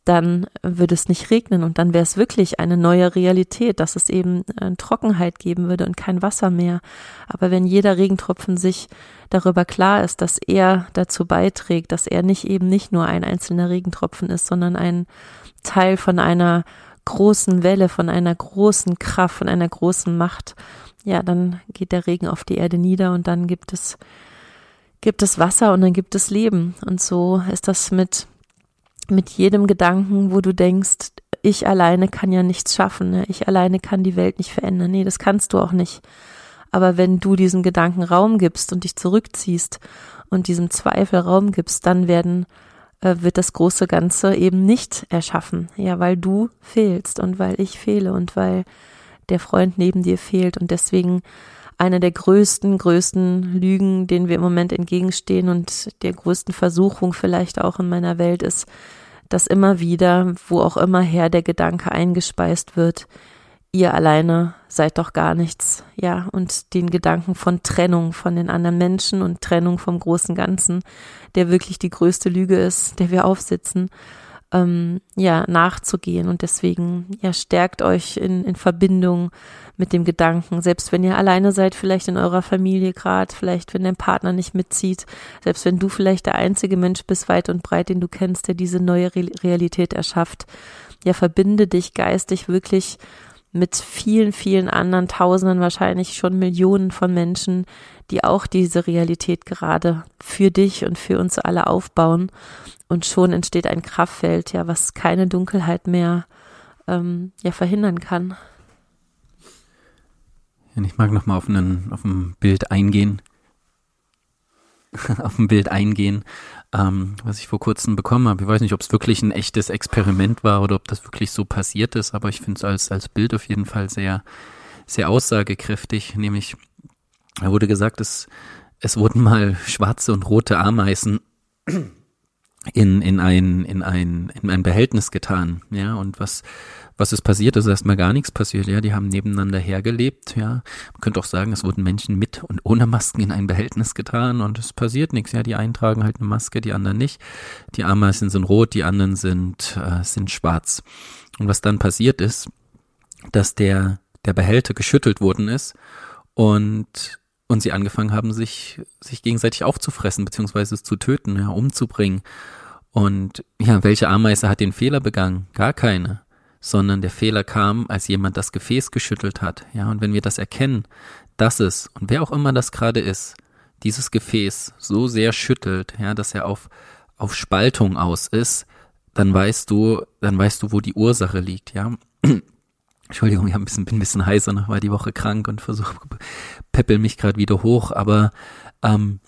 dann würde es nicht regnen und dann wäre es wirklich eine neue Realität, dass es eben äh, Trockenheit geben würde und kein Wasser mehr. Aber wenn jeder Regentropfen sich darüber klar ist, dass er dazu beiträgt, dass er nicht eben nicht nur ein einzelner Regentropfen ist, sondern ein Teil von einer großen Welle, von einer großen Kraft, von einer großen Macht, ja, dann geht der Regen auf die Erde nieder und dann gibt es gibt es Wasser und dann gibt es Leben. Und so ist das mit mit jedem Gedanken, wo du denkst, ich alleine kann ja nichts schaffen, ne? ich alleine kann die Welt nicht verändern. Nee, das kannst du auch nicht. Aber wenn du diesem Gedanken Raum gibst und dich zurückziehst und diesem Zweifel Raum gibst, dann werden äh, wird das große Ganze eben nicht erschaffen. Ja, weil du fehlst und weil ich fehle und weil der Freund neben dir fehlt und deswegen eine der größten, größten Lügen, denen wir im Moment entgegenstehen und der größten Versuchung vielleicht auch in meiner Welt ist, dass immer wieder, wo auch immer her der Gedanke eingespeist wird, ihr alleine seid doch gar nichts, ja, und den Gedanken von Trennung von den anderen Menschen und Trennung vom großen Ganzen, der wirklich die größte Lüge ist, der wir aufsitzen, ähm, ja, nachzugehen. Und deswegen, ja, stärkt euch in, in Verbindung mit dem Gedanken, selbst wenn ihr alleine seid, vielleicht in eurer Familie gerade, vielleicht wenn dein Partner nicht mitzieht, selbst wenn du vielleicht der einzige Mensch bist, weit und breit, den du kennst, der diese neue Re Realität erschafft, ja, verbinde dich geistig wirklich mit vielen, vielen anderen Tausenden, wahrscheinlich schon Millionen von Menschen, die auch diese Realität gerade für dich und für uns alle aufbauen. Und schon entsteht ein Kraftfeld, ja, was keine Dunkelheit mehr ähm, ja, verhindern kann. Ich mag nochmal auf, auf ein Bild eingehen. <laughs> auf ein Bild eingehen, ähm, was ich vor kurzem bekommen habe. Ich weiß nicht, ob es wirklich ein echtes Experiment war oder ob das wirklich so passiert ist, aber ich finde es als, als Bild auf jeden Fall sehr, sehr aussagekräftig. Nämlich, da wurde gesagt, es, es wurden mal schwarze und rote Ameisen in, in ein, in ein, in ein Behältnis getan. Ja, und was, was ist passiert? ist erstmal gar nichts passiert, ja. Die haben nebeneinander hergelebt, ja. Man könnte auch sagen, es wurden Menschen mit und ohne Masken in ein Behältnis getan und es passiert nichts, ja. Die einen tragen halt eine Maske, die anderen nicht. Die Ameisen sind rot, die anderen sind, äh, sind schwarz. Und was dann passiert ist, dass der, der Behälter geschüttelt worden ist und und sie angefangen haben, sich, sich gegenseitig aufzufressen, beziehungsweise zu töten, ja, umzubringen. Und ja, welche Ameise hat den Fehler begangen? Gar keine sondern der Fehler kam, als jemand das Gefäß geschüttelt hat. Ja, und wenn wir das erkennen, dass es, und wer auch immer das gerade ist, dieses Gefäß so sehr schüttelt, ja, dass er auf, auf Spaltung aus ist, dann weißt du, dann weißt du, wo die Ursache liegt, ja. Entschuldigung, ich hab ein bisschen, bin ein bisschen heißer, noch war die Woche krank und versuche, peppel mich gerade wieder hoch, aber ähm,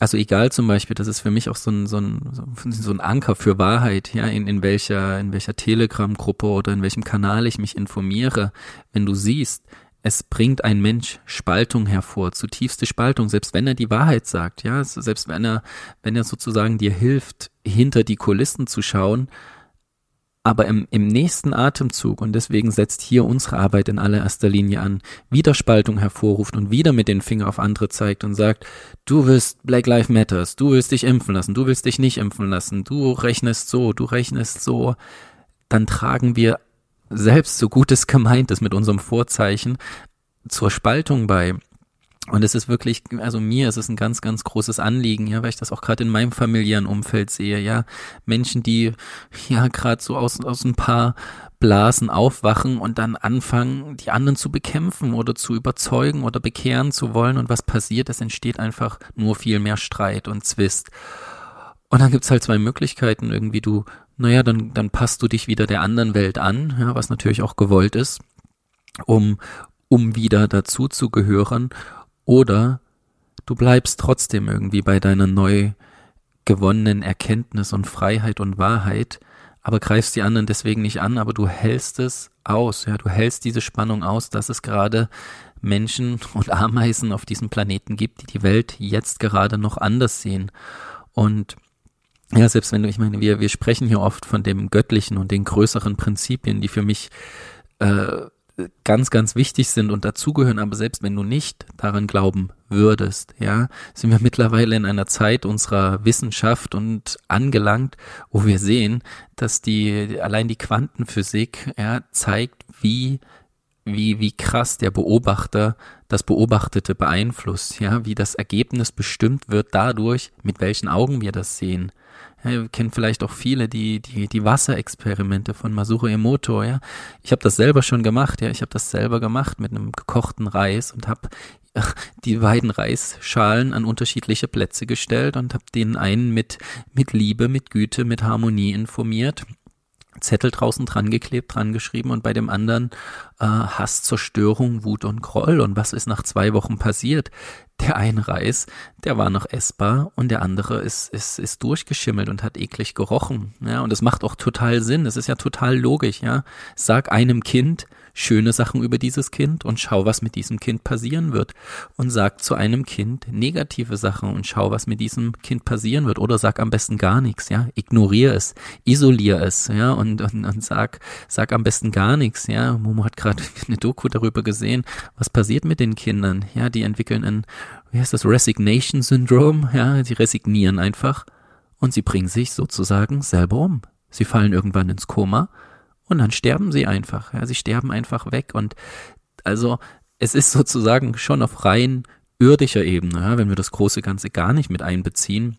also egal zum Beispiel, das ist für mich auch so ein, so ein, so ein Anker für Wahrheit, ja, in, in welcher, in welcher Telegram-Gruppe oder in welchem Kanal ich mich informiere. Wenn du siehst, es bringt ein Mensch Spaltung hervor, zutiefste Spaltung, selbst wenn er die Wahrheit sagt, ja, selbst wenn er, wenn er sozusagen dir hilft, hinter die Kulissen zu schauen, aber im, im nächsten Atemzug, und deswegen setzt hier unsere Arbeit in allererster Linie an, wieder Spaltung hervorruft und wieder mit den Finger auf andere zeigt und sagt, du willst Black Lives Matters, du willst dich impfen lassen, du willst dich nicht impfen lassen, du rechnest so, du rechnest so, dann tragen wir selbst so gut es gemeint ist mit unserem Vorzeichen zur Spaltung bei. Und es ist wirklich, also mir ist es ein ganz, ganz großes Anliegen, ja, weil ich das auch gerade in meinem familiären Umfeld sehe, ja. Menschen, die ja gerade so aus, aus ein paar Blasen aufwachen und dann anfangen, die anderen zu bekämpfen oder zu überzeugen oder bekehren zu wollen. Und was passiert? Es entsteht einfach nur viel mehr Streit und Zwist. Und dann gibt's halt zwei Möglichkeiten. Irgendwie du, naja, dann, dann passt du dich wieder der anderen Welt an, ja, was natürlich auch gewollt ist, um, um wieder dazu zu gehören oder du bleibst trotzdem irgendwie bei deiner neu gewonnenen Erkenntnis und Freiheit und Wahrheit, aber greifst die anderen deswegen nicht an, aber du hältst es aus, ja, du hältst diese Spannung aus, dass es gerade Menschen <laughs> und Ameisen auf diesem Planeten gibt, die die Welt jetzt gerade noch anders sehen. Und ja, selbst wenn du, ich meine, wir, wir sprechen hier oft von dem Göttlichen und den größeren Prinzipien, die für mich äh, ganz, ganz wichtig sind und dazugehören, aber selbst wenn du nicht daran glauben würdest, ja, sind wir mittlerweile in einer Zeit unserer Wissenschaft und angelangt, wo wir sehen, dass die, allein die Quantenphysik, ja, zeigt, wie wie, wie krass der Beobachter das Beobachtete beeinflusst, ja, wie das Ergebnis bestimmt wird dadurch, mit welchen Augen wir das sehen. Ja, ihr kennt vielleicht auch viele die die die Wasserexperimente von Masuro Emoto, ja. Ich habe das selber schon gemacht, ja. Ich habe das selber gemacht mit einem gekochten Reis und habe <laughs> die beiden Reisschalen an unterschiedliche Plätze gestellt und habe den einen mit mit Liebe, mit Güte, mit Harmonie informiert Zettel draußen dran geklebt, dran geschrieben und bei dem anderen äh, Hass, Zerstörung, Wut und Groll. Und was ist nach zwei Wochen passiert? Der eine Reis, der war noch essbar und der andere ist, ist, ist durchgeschimmelt und hat eklig gerochen. Ja, und es macht auch total Sinn. Es ist ja total logisch, ja. Sag einem Kind, schöne Sachen über dieses Kind und schau, was mit diesem Kind passieren wird. Und sag zu einem Kind negative Sachen und schau, was mit diesem Kind passieren wird. Oder sag am besten gar nichts, ja. Ignoriere es, isoliere es, ja, und, und, und sag, sag am besten gar nichts, ja. Momo hat gerade <laughs> eine Doku darüber gesehen, was passiert mit den Kindern, ja. Die entwickeln ein, wie heißt das, Resignation Syndrome, ja. Sie resignieren einfach und sie bringen sich sozusagen selber um. Sie fallen irgendwann ins Koma und dann sterben sie einfach. Ja, sie sterben einfach weg. Und also es ist sozusagen schon auf rein irdischer Ebene, ja, wenn wir das große Ganze gar nicht mit einbeziehen,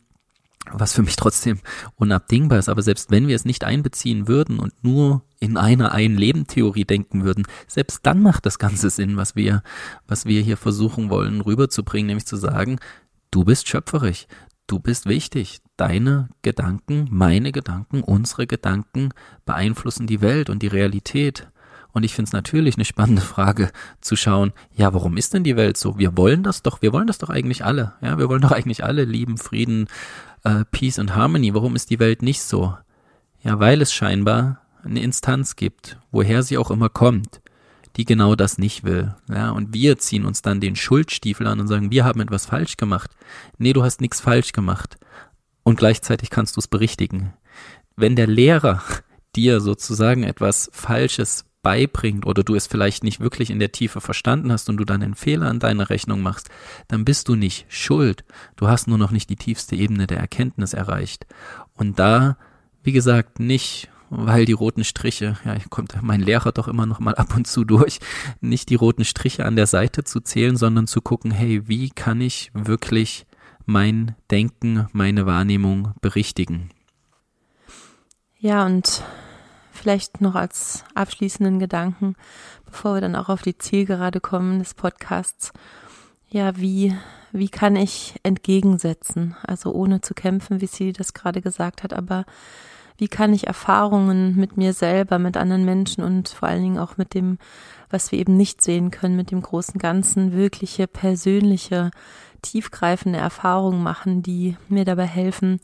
was für mich trotzdem unabdingbar ist. Aber selbst wenn wir es nicht einbeziehen würden und nur in einer Ein-Leben-Theorie denken würden, selbst dann macht das Ganze Sinn, was wir, was wir hier versuchen wollen rüberzubringen, nämlich zu sagen, du bist schöpferisch, du bist wichtig. Deine Gedanken, meine Gedanken, unsere Gedanken beeinflussen die Welt und die Realität. Und ich finde es natürlich eine spannende Frage zu schauen, ja, warum ist denn die Welt so? Wir wollen das doch, wir wollen das doch eigentlich alle. Ja, wir wollen doch eigentlich alle lieben, Frieden, äh, Peace und Harmony. Warum ist die Welt nicht so? Ja, weil es scheinbar eine Instanz gibt, woher sie auch immer kommt, die genau das nicht will. Ja, und wir ziehen uns dann den Schuldstiefel an und sagen, wir haben etwas falsch gemacht. Nee, du hast nichts falsch gemacht. Und gleichzeitig kannst du es berichtigen. Wenn der Lehrer <laughs> dir sozusagen etwas Falsches beibringt oder du es vielleicht nicht wirklich in der Tiefe verstanden hast und du dann einen Fehler an deiner Rechnung machst, dann bist du nicht schuld. Du hast nur noch nicht die tiefste Ebene der Erkenntnis erreicht. Und da, wie gesagt, nicht weil die roten Striche, ja, kommt mein Lehrer doch immer noch mal ab und zu durch, nicht die roten Striche an der Seite zu zählen, sondern zu gucken, hey, wie kann ich wirklich mein Denken, meine Wahrnehmung berichtigen? Ja, und vielleicht noch als abschließenden Gedanken, bevor wir dann auch auf die Zielgerade kommen des Podcasts. Ja, wie, wie kann ich entgegensetzen? Also ohne zu kämpfen, wie sie das gerade gesagt hat, aber wie kann ich Erfahrungen mit mir selber, mit anderen Menschen und vor allen Dingen auch mit dem, was wir eben nicht sehen können, mit dem großen Ganzen, wirkliche, persönliche, tiefgreifende Erfahrungen machen, die mir dabei helfen,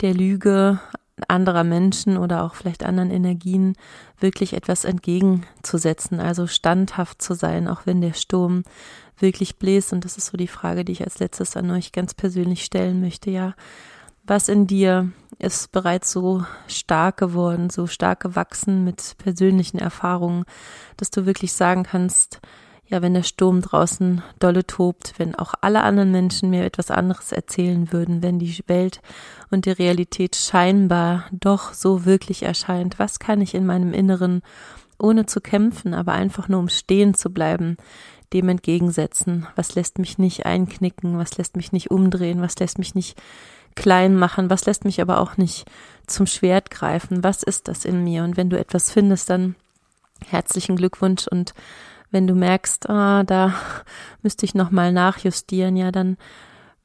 der Lüge anderer Menschen oder auch vielleicht anderen Energien wirklich etwas entgegenzusetzen, also standhaft zu sein, auch wenn der Sturm wirklich bläst. Und das ist so die Frage, die ich als letztes an euch ganz persönlich stellen möchte. Ja, was in dir ist bereits so stark geworden, so stark gewachsen mit persönlichen Erfahrungen, dass du wirklich sagen kannst, ja, wenn der Sturm draußen dolle tobt, wenn auch alle anderen Menschen mir etwas anderes erzählen würden, wenn die Welt und die Realität scheinbar doch so wirklich erscheint, was kann ich in meinem Inneren, ohne zu kämpfen, aber einfach nur um stehen zu bleiben, dem entgegensetzen? Was lässt mich nicht einknicken? Was lässt mich nicht umdrehen? Was lässt mich nicht klein machen, was lässt mich aber auch nicht zum Schwert greifen, was ist das in mir? Und wenn du etwas findest, dann herzlichen Glückwunsch und wenn du merkst, ah, da <laughs> müsste ich nochmal nachjustieren, ja, dann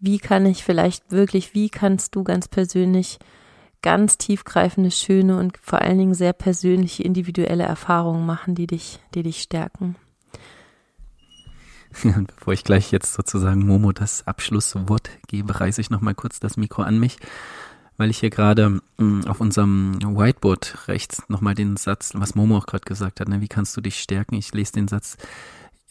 wie kann ich vielleicht wirklich, wie kannst du ganz persönlich ganz tiefgreifende, schöne und vor allen Dingen sehr persönliche, individuelle Erfahrungen machen, die dich, die dich stärken. <laughs> Und bevor ich gleich jetzt sozusagen Momo das Abschlusswort gebe, reiße ich nochmal kurz das Mikro an mich, weil ich hier gerade mm, auf unserem Whiteboard rechts nochmal den Satz, was Momo auch gerade gesagt hat, ne, wie kannst du dich stärken? Ich lese den Satz,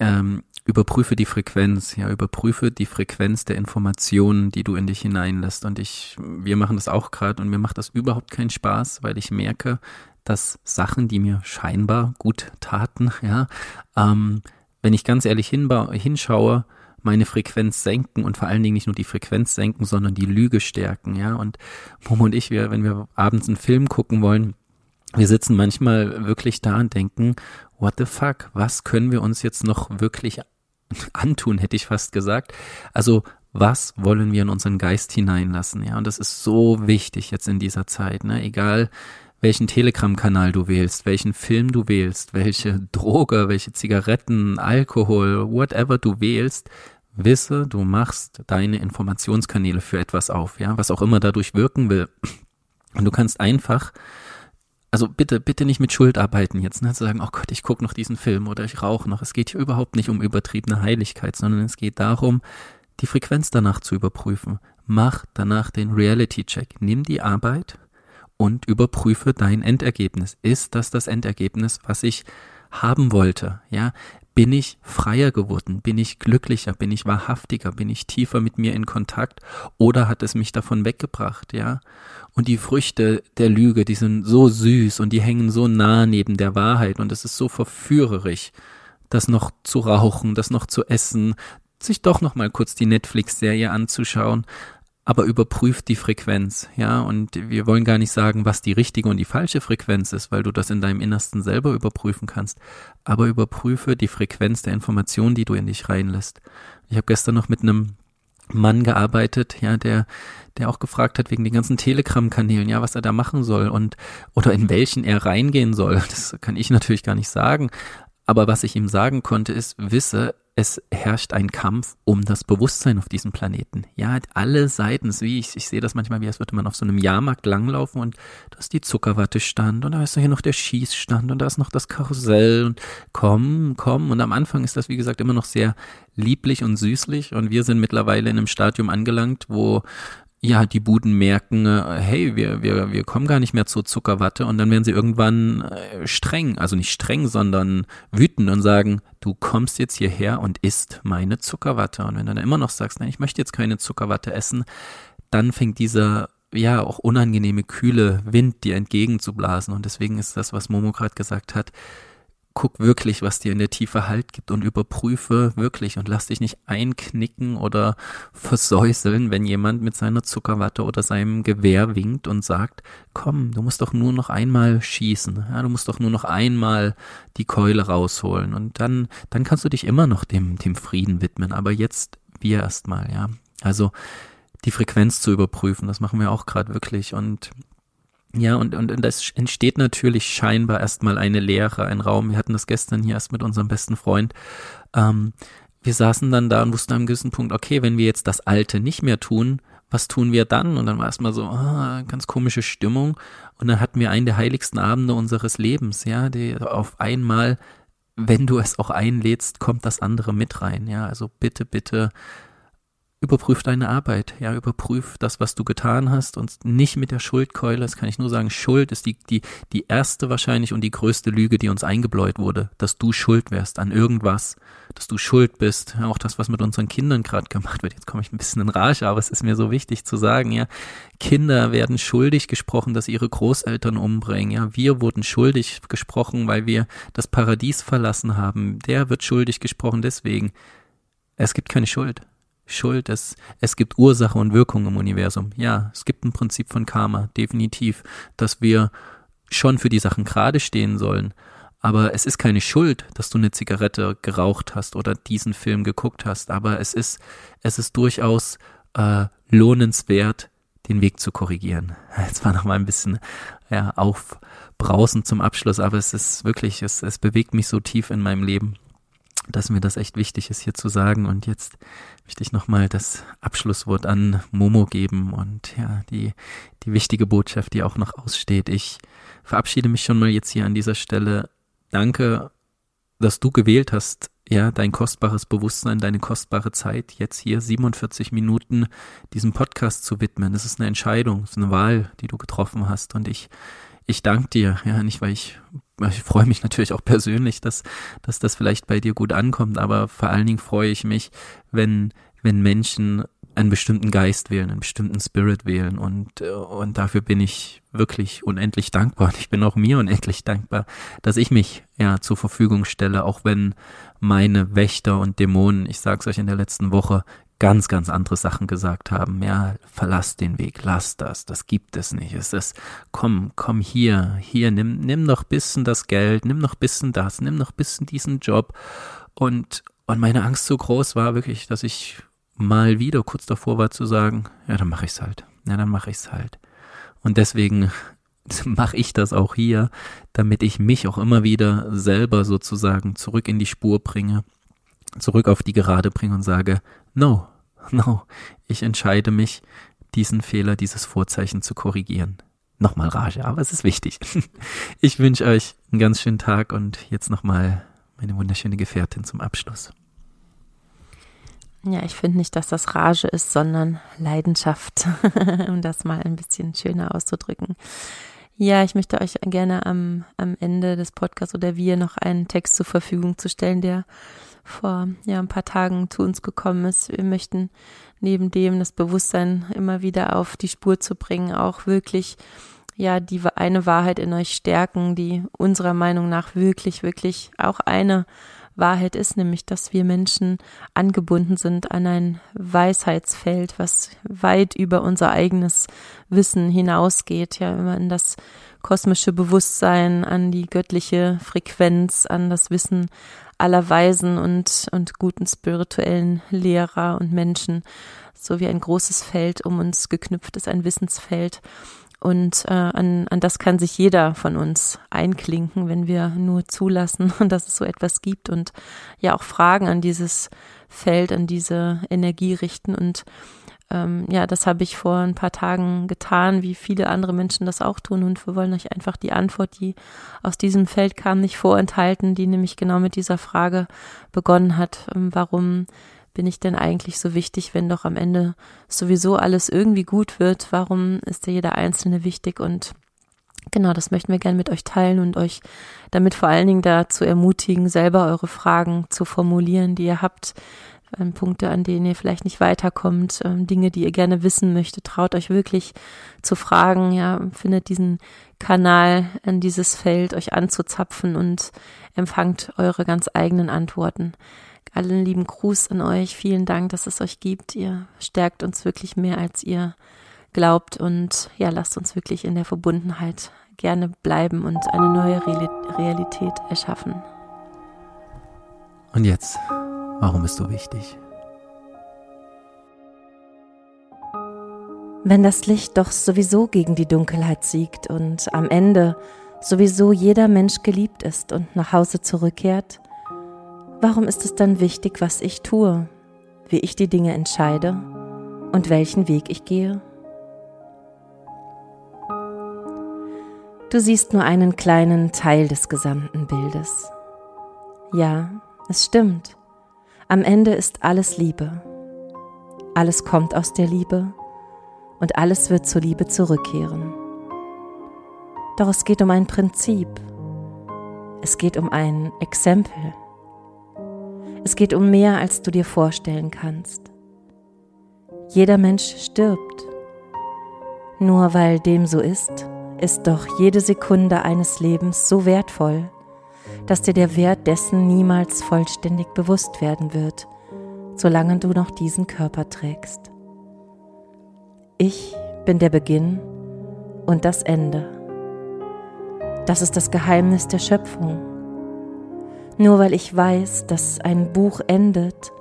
ähm, überprüfe die Frequenz, ja, überprüfe die Frequenz der Informationen, die du in dich hineinlässt. Und ich, wir machen das auch gerade und mir macht das überhaupt keinen Spaß, weil ich merke, dass Sachen, die mir scheinbar gut taten, ja, ähm, wenn ich ganz ehrlich hinschaue, meine Frequenz senken und vor allen Dingen nicht nur die Frequenz senken, sondern die Lüge stärken, ja. Und Momo und ich, wir, wenn wir abends einen Film gucken wollen, wir sitzen manchmal wirklich da und denken, what the fuck, was können wir uns jetzt noch wirklich antun, hätte ich fast gesagt. Also, was wollen wir in unseren Geist hineinlassen, ja? Und das ist so wichtig jetzt in dieser Zeit, ne? Egal, welchen Telegram-Kanal du wählst, welchen Film du wählst, welche <laughs> Droge, welche Zigaretten, Alkohol, whatever du wählst, wisse, du machst deine Informationskanäle für etwas auf, ja, was auch immer dadurch wirken will. Und du kannst einfach, also bitte, bitte nicht mit Schuld arbeiten jetzt, ne, zu sagen, oh Gott, ich gucke noch diesen Film oder ich rauche noch. Es geht hier überhaupt nicht um übertriebene Heiligkeit, sondern es geht darum, die Frequenz danach zu überprüfen. Mach danach den Reality-Check. Nimm die Arbeit und überprüfe dein Endergebnis. Ist das das Endergebnis, was ich haben wollte, ja, bin ich freier geworden? Bin ich glücklicher? Bin ich wahrhaftiger? Bin ich tiefer mit mir in Kontakt? Oder hat es mich davon weggebracht? Ja. Und die Früchte der Lüge, die sind so süß und die hängen so nah neben der Wahrheit und es ist so verführerisch, das noch zu rauchen, das noch zu essen, sich doch noch mal kurz die Netflix-Serie anzuschauen aber überprüft die Frequenz, ja, und wir wollen gar nicht sagen, was die richtige und die falsche Frequenz ist, weil du das in deinem Innersten selber überprüfen kannst, aber überprüfe die Frequenz der Information, die du in dich reinlässt. Ich habe gestern noch mit einem Mann gearbeitet, ja, der, der auch gefragt hat wegen den ganzen Telegram-Kanälen, ja, was er da machen soll und oder in welchen er reingehen soll. Das kann ich natürlich gar nicht sagen. Aber was ich ihm sagen konnte, ist, wisse, es herrscht ein Kampf um das Bewusstsein auf diesem Planeten. Ja, alle Seiten, wie ich, ich sehe das manchmal, wie als würde man auf so einem Jahrmarkt langlaufen und da ist die Zuckerwatte-Stand und da ist hier noch der Schießstand und da ist noch das Karussell und komm, komm. Und am Anfang ist das, wie gesagt, immer noch sehr lieblich und süßlich und wir sind mittlerweile in einem Stadium angelangt, wo ja, die Buden merken, äh, hey, wir, wir, wir kommen gar nicht mehr zur Zuckerwatte und dann werden sie irgendwann äh, streng, also nicht streng, sondern wütend und sagen, du kommst jetzt hierher und isst meine Zuckerwatte. Und wenn du dann immer noch sagst, nein, ich möchte jetzt keine Zuckerwatte essen, dann fängt dieser ja auch unangenehme kühle Wind dir entgegenzublasen. Und deswegen ist das, was Momo gerade gesagt hat, guck wirklich, was dir in der Tiefe Halt gibt und überprüfe wirklich und lass dich nicht einknicken oder versäuseln, wenn jemand mit seiner Zuckerwatte oder seinem Gewehr winkt und sagt, komm, du musst doch nur noch einmal schießen, ja, du musst doch nur noch einmal die Keule rausholen und dann, dann kannst du dich immer noch dem, dem Frieden widmen, aber jetzt wir erstmal, ja. Also, die Frequenz zu überprüfen, das machen wir auch gerade wirklich und ja, und, und, und das entsteht natürlich scheinbar erstmal eine Leere, ein Raum. Wir hatten das gestern hier erst mit unserem besten Freund. Ähm, wir saßen dann da und wussten am gewissen Punkt, okay, wenn wir jetzt das Alte nicht mehr tun, was tun wir dann? Und dann war erstmal so, ah, ganz komische Stimmung. Und dann hatten wir einen der heiligsten Abende unseres Lebens, ja, die auf einmal, wenn du es auch einlädst, kommt das andere mit rein, ja. Also bitte, bitte überprüf deine Arbeit, ja, überprüf das, was du getan hast und nicht mit der Schuldkeule, das kann ich nur sagen, Schuld ist die, die, die erste wahrscheinlich und die größte Lüge, die uns eingebläut wurde, dass du schuld wärst an irgendwas, dass du schuld bist, ja, auch das, was mit unseren Kindern gerade gemacht wird, jetzt komme ich ein bisschen in Rage, aber es ist mir so wichtig zu sagen, ja, Kinder werden schuldig gesprochen, dass ihre Großeltern umbringen, ja, wir wurden schuldig gesprochen, weil wir das Paradies verlassen haben, der wird schuldig gesprochen deswegen, es gibt keine Schuld. Schuld, es, es gibt Ursache und Wirkung im Universum. Ja, es gibt ein Prinzip von Karma, definitiv, dass wir schon für die Sachen gerade stehen sollen. Aber es ist keine Schuld, dass du eine Zigarette geraucht hast oder diesen Film geguckt hast. Aber es ist, es ist durchaus äh, lohnenswert, den Weg zu korrigieren. <laughs> Jetzt war noch mal ein bisschen ja, aufbrausend zum Abschluss, aber es ist wirklich, es, es bewegt mich so tief in meinem Leben dass mir das echt wichtig ist, hier zu sagen. Und jetzt möchte ich nochmal das Abschlusswort an Momo geben und ja, die, die wichtige Botschaft, die auch noch aussteht. Ich verabschiede mich schon mal jetzt hier an dieser Stelle. Danke, dass du gewählt hast, ja, dein kostbares Bewusstsein, deine kostbare Zeit, jetzt hier 47 Minuten diesem Podcast zu widmen. Das ist eine Entscheidung, das ist eine Wahl, die du getroffen hast. Und ich ich danke dir, ja, nicht weil ich, ich freue mich natürlich auch persönlich, dass, dass das vielleicht bei dir gut ankommt, aber vor allen Dingen freue ich mich, wenn, wenn Menschen einen bestimmten Geist wählen, einen bestimmten Spirit wählen und, und dafür bin ich wirklich unendlich dankbar. Und ich bin auch mir unendlich dankbar, dass ich mich ja zur Verfügung stelle, auch wenn meine Wächter und Dämonen, ich sag's euch in der letzten Woche, ganz, ganz andere Sachen gesagt haben. Ja, verlass den Weg, lass das, das gibt es nicht. Es ist, komm, komm hier, hier, nimm, nimm noch bisschen das Geld, nimm noch bisschen das, nimm noch bisschen diesen Job. Und, und meine Angst so groß war wirklich, dass ich mal wieder kurz davor war zu sagen, ja, dann mache ich's halt. Ja, dann mache ich's halt. Und deswegen <laughs> mache ich das auch hier, damit ich mich auch immer wieder selber sozusagen zurück in die Spur bringe, zurück auf die Gerade bringe und sage, No, no, ich entscheide mich, diesen Fehler, dieses Vorzeichen zu korrigieren. Nochmal Rage, aber es ist wichtig. <laughs> Ich wünsche euch einen ganz schönen Tag und jetzt nochmal meine wunderschöne Gefährtin zum Abschluss. Ja, ich finde nicht, dass das Rage ist, sondern Leidenschaft, <laughs> um das mal ein bisschen schöner auszudrücken. Ja, ich möchte euch gerne am, am Ende des Podcasts oder wir noch einen Text zur Verfügung zu stellen, der vor ja, ein paar Tagen zu uns gekommen ist. Wir möchten neben dem das Bewusstsein immer wieder auf die Spur zu bringen, auch wirklich ja die eine Wahrheit in euch stärken, die unserer Meinung nach wirklich, wirklich auch eine Wahrheit ist, nämlich dass wir Menschen angebunden sind an ein Weisheitsfeld, was weit über unser eigenes Wissen hinausgeht, ja immer in das kosmische Bewusstsein, an die göttliche Frequenz, an das Wissen aller Weisen und, und guten spirituellen Lehrer und Menschen, so wie ein großes Feld um uns geknüpft ist, ein Wissensfeld. Und äh, an, an das kann sich jeder von uns einklinken, wenn wir nur zulassen, <laughs> dass es so etwas gibt und ja auch Fragen an dieses Feld, an diese Energie richten. Und ähm, ja, das habe ich vor ein paar Tagen getan, wie viele andere Menschen das auch tun. Und wir wollen euch einfach die Antwort, die aus diesem Feld kam, nicht vorenthalten, die nämlich genau mit dieser Frage begonnen hat, ähm, warum bin ich denn eigentlich so wichtig, wenn doch am Ende sowieso alles irgendwie gut wird? Warum ist da jeder Einzelne wichtig? Und genau, das möchten wir gerne mit euch teilen und euch damit vor allen Dingen dazu ermutigen, selber eure Fragen zu formulieren, die ihr habt. Ähm, Punkte, an denen ihr vielleicht nicht weiterkommt, ähm, Dinge, die ihr gerne wissen möchtet, traut euch wirklich zu fragen, ja, findet diesen Kanal in dieses Feld, euch anzuzapfen und empfangt eure ganz eigenen Antworten allen lieben Gruß an euch. Vielen Dank, dass es euch gibt. Ihr stärkt uns wirklich mehr, als ihr glaubt. Und ja, lasst uns wirklich in der Verbundenheit gerne bleiben und eine neue Realität erschaffen. Und jetzt, warum bist du wichtig? Wenn das Licht doch sowieso gegen die Dunkelheit siegt und am Ende sowieso jeder Mensch geliebt ist und nach Hause zurückkehrt, Warum ist es dann wichtig, was ich tue, wie ich die Dinge entscheide und welchen Weg ich gehe? Du siehst nur einen kleinen Teil des gesamten Bildes. Ja, es stimmt. Am Ende ist alles Liebe. Alles kommt aus der Liebe und alles wird zur Liebe zurückkehren. Doch es geht um ein Prinzip. Es geht um ein Exempel. Es geht um mehr, als du dir vorstellen kannst. Jeder Mensch stirbt. Nur weil dem so ist, ist doch jede Sekunde eines Lebens so wertvoll, dass dir der Wert dessen niemals vollständig bewusst werden wird, solange du noch diesen Körper trägst. Ich bin der Beginn und das Ende. Das ist das Geheimnis der Schöpfung. Nur weil ich weiß, dass ein Buch endet,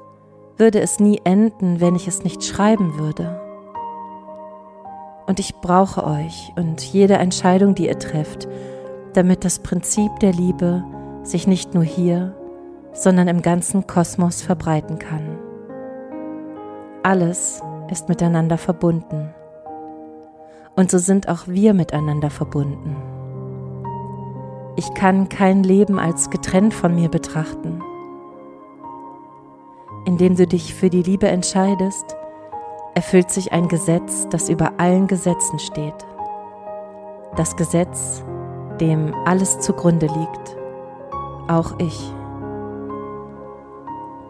würde es nie enden, wenn ich es nicht schreiben würde. Und ich brauche euch und jede Entscheidung, die ihr trefft, damit das Prinzip der Liebe sich nicht nur hier, sondern im ganzen Kosmos verbreiten kann. Alles ist miteinander verbunden. Und so sind auch wir miteinander verbunden. Ich kann kein Leben als getrennt von mir betrachten. Indem du dich für die Liebe entscheidest, erfüllt sich ein Gesetz, das über allen Gesetzen steht. Das Gesetz, dem alles zugrunde liegt, auch ich.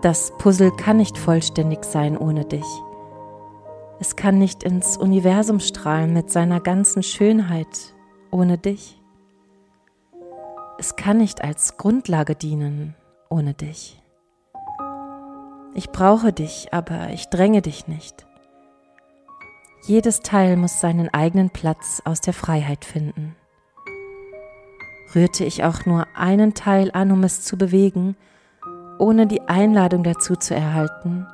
Das Puzzle kann nicht vollständig sein ohne dich. Es kann nicht ins Universum strahlen mit seiner ganzen Schönheit ohne dich. Es kann nicht als Grundlage dienen ohne dich. Ich brauche dich, aber ich dränge dich nicht. Jedes Teil muss seinen eigenen Platz aus der Freiheit finden. Rührte ich auch nur einen Teil an, um es zu bewegen, ohne die Einladung dazu zu erhalten,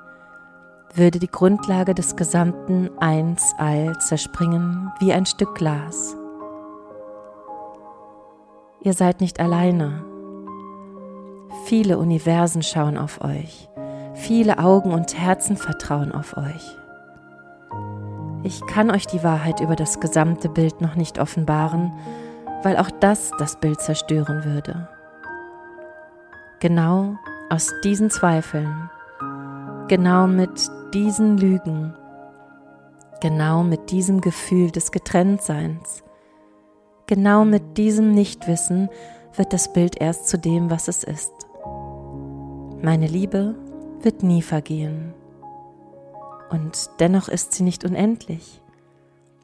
würde die Grundlage des gesamten Eins All zerspringen wie ein Stück Glas. Ihr seid nicht alleine. Viele Universen schauen auf euch. Viele Augen und Herzen vertrauen auf euch. Ich kann euch die Wahrheit über das gesamte Bild noch nicht offenbaren, weil auch das das Bild zerstören würde. Genau aus diesen Zweifeln, genau mit diesen Lügen, genau mit diesem Gefühl des Getrenntseins genau mit diesem Nichtwissen wird das Bild erst zu dem, was es ist. Meine Liebe wird nie vergehen. Und dennoch ist sie nicht unendlich,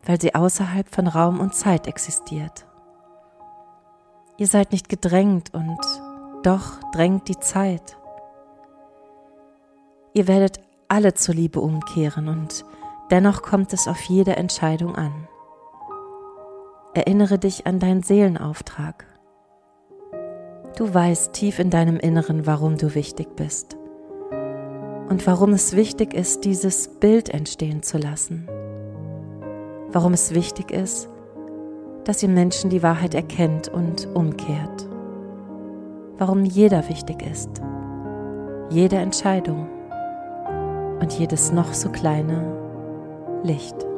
weil sie außerhalb von Raum und Zeit existiert. Ihr seid nicht gedrängt und doch drängt die Zeit. Ihr werdet alle zur Liebe umkehren und dennoch kommt es auf jede Entscheidung an. Erinnere dich an deinen Seelenauftrag. Du weißt tief in deinem Inneren, warum du wichtig bist und warum es wichtig ist, dieses Bild entstehen zu lassen. Warum es wichtig ist, dass ihr Menschen die Wahrheit erkennt und umkehrt. Warum jeder wichtig ist. Jede Entscheidung und jedes noch so kleine Licht.